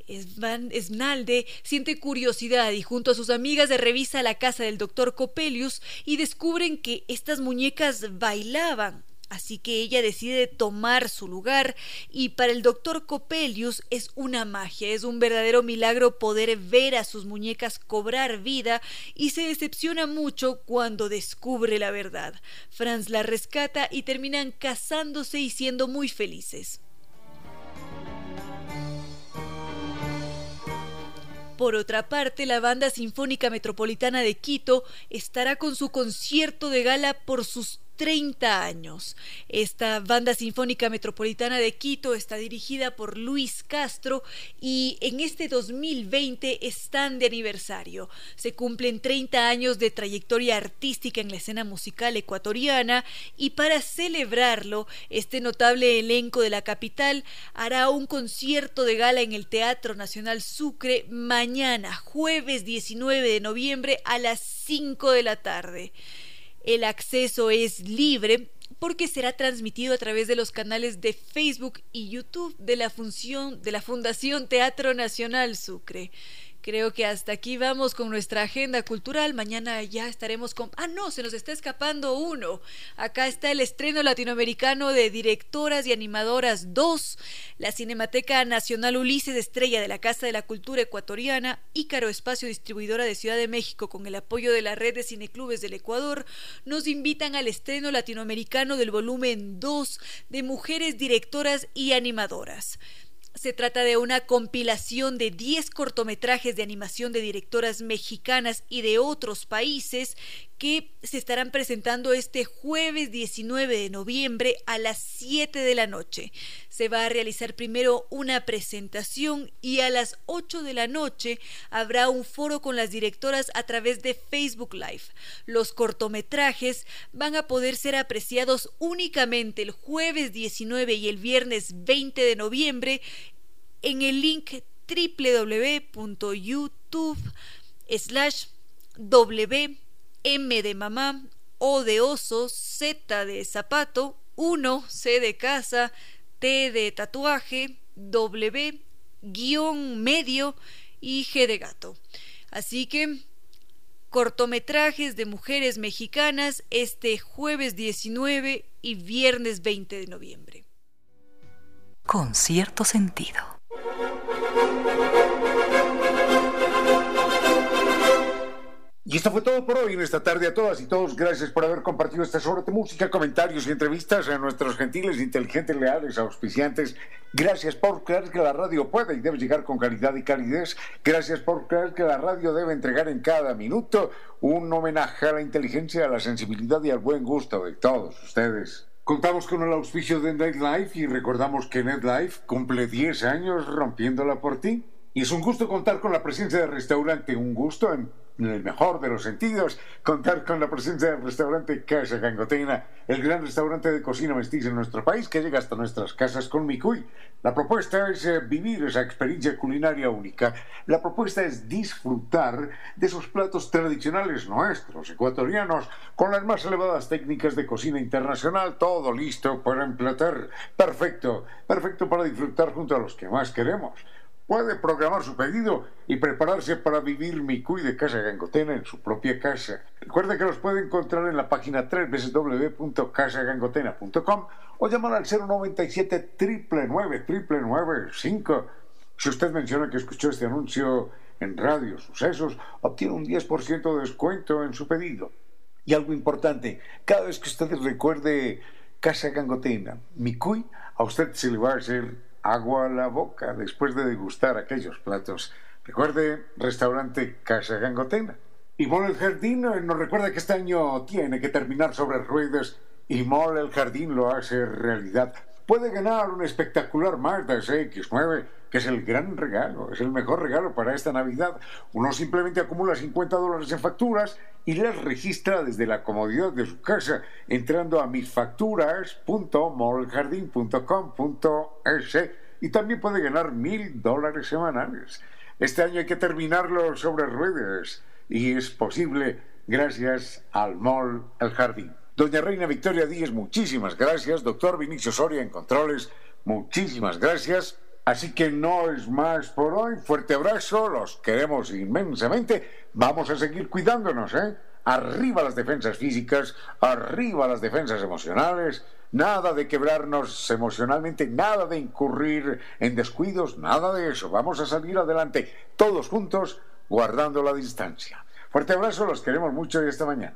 Esnalde siente curiosidad y junto a sus amigas revisa la casa del doctor Coppelius y descubren que estas muñecas bailaban Así que ella decide tomar su lugar y para el doctor Coppelius es una magia, es un verdadero milagro poder ver a sus muñecas cobrar vida y se decepciona mucho cuando descubre la verdad. Franz la rescata y terminan casándose y siendo muy felices. Por otra parte, la Banda Sinfónica Metropolitana de Quito estará con su concierto de gala por sus 30 años. Esta banda sinfónica metropolitana de Quito está dirigida por Luis Castro y en este 2020 están de aniversario. Se cumplen 30 años de trayectoria artística en la escena musical ecuatoriana y para celebrarlo, este notable elenco de la capital hará un concierto de gala en el Teatro Nacional Sucre mañana, jueves 19 de noviembre a las 5 de la tarde. El acceso es libre porque será transmitido a través de los canales de Facebook y YouTube de la función de la Fundación Teatro Nacional Sucre. Creo que hasta aquí vamos con nuestra agenda cultural. Mañana ya estaremos con... Ah, no, se nos está escapando uno. Acá está el estreno latinoamericano de Directoras y Animadoras 2, la Cinemateca Nacional Ulises Estrella de la Casa de la Cultura Ecuatoriana, Ícaro Espacio Distribuidora de Ciudad de México con el apoyo de la Red de Cineclubes del Ecuador, nos invitan al estreno latinoamericano del volumen 2 de Mujeres Directoras y Animadoras. Se trata de una compilación de 10 cortometrajes de animación de directoras mexicanas y de otros países que se estarán presentando este jueves 19 de noviembre a las 7 de la noche. Se va a realizar primero una presentación y a las 8 de la noche habrá un foro con las directoras a través de Facebook Live. Los cortometrajes van a poder ser apreciados únicamente el jueves 19 y el viernes 20 de noviembre en el link www.youtube slash M de mamá, O de oso, Z de zapato, 1, C de casa, T de tatuaje, W, guion medio y G de gato. Así que cortometrajes de mujeres mexicanas este jueves 19 y viernes 20 de noviembre. Con cierto sentido. Y esto fue todo por hoy en esta tarde a todas y todos. Gracias por haber compartido esta horas de música, comentarios y entrevistas a nuestros gentiles, inteligentes, leales, auspiciantes. Gracias por creer que la radio puede y debe llegar con calidad y calidez. Gracias por creer que la radio debe entregar en cada minuto un homenaje a la inteligencia, a la sensibilidad y al buen gusto de todos ustedes. Contamos con el auspicio de NetLife y recordamos que NetLife cumple 10 años rompiéndola por ti. Y es un gusto contar con la presencia del restaurante, un gusto en en el mejor de los sentidos, contar con la presencia del restaurante Casa Gangotena, el gran restaurante de cocina mestiza en nuestro país que llega hasta nuestras casas con Micuy. La propuesta es eh, vivir esa experiencia culinaria única. La propuesta es disfrutar de esos platos tradicionales nuestros, ecuatorianos, con las más elevadas técnicas de cocina internacional, todo listo para emplatar. Perfecto, perfecto para disfrutar junto a los que más queremos puede programar su pedido y prepararse para vivir mi cuy de Casa Gangotena en su propia casa. Recuerde que los puede encontrar en la página www.casagangotena.com o llamar al 097 999 Si usted menciona que escuchó este anuncio en Radio Sucesos, obtiene un 10% de descuento en su pedido. Y algo importante, cada vez que usted recuerde Casa Gangotena, mi cuy, a usted se le va a hacer agua a la boca después de degustar aquellos platos. Recuerde, restaurante Casa Gangotena. Y Mole el Jardín eh, nos recuerda que este año tiene que terminar sobre ruedas y Mole el Jardín lo hace realidad. Puede ganar un espectacular Mazda CX9 que es el gran regalo, es el mejor regalo para esta Navidad. Uno simplemente acumula 50 dólares en facturas y las registra desde la comodidad de su casa entrando a misfacturas.moljardín.com.es y también puede ganar mil dólares semanales. Este año hay que terminarlo sobre ruedas y es posible gracias al Mall El Jardín. Doña Reina Victoria Díez, muchísimas gracias. Doctor Vinicio Soria en Controles, muchísimas gracias. Así que no es más por hoy. Fuerte abrazo, los queremos inmensamente. Vamos a seguir cuidándonos, ¿eh? Arriba las defensas físicas, arriba las defensas emocionales. nada de quebrarnos emocionalmente, nada de incurrir en descuidos, nada de eso. Vamos a salir adelante todos juntos guardando la distancia. Fuerte abrazo, los queremos mucho y esta mañana.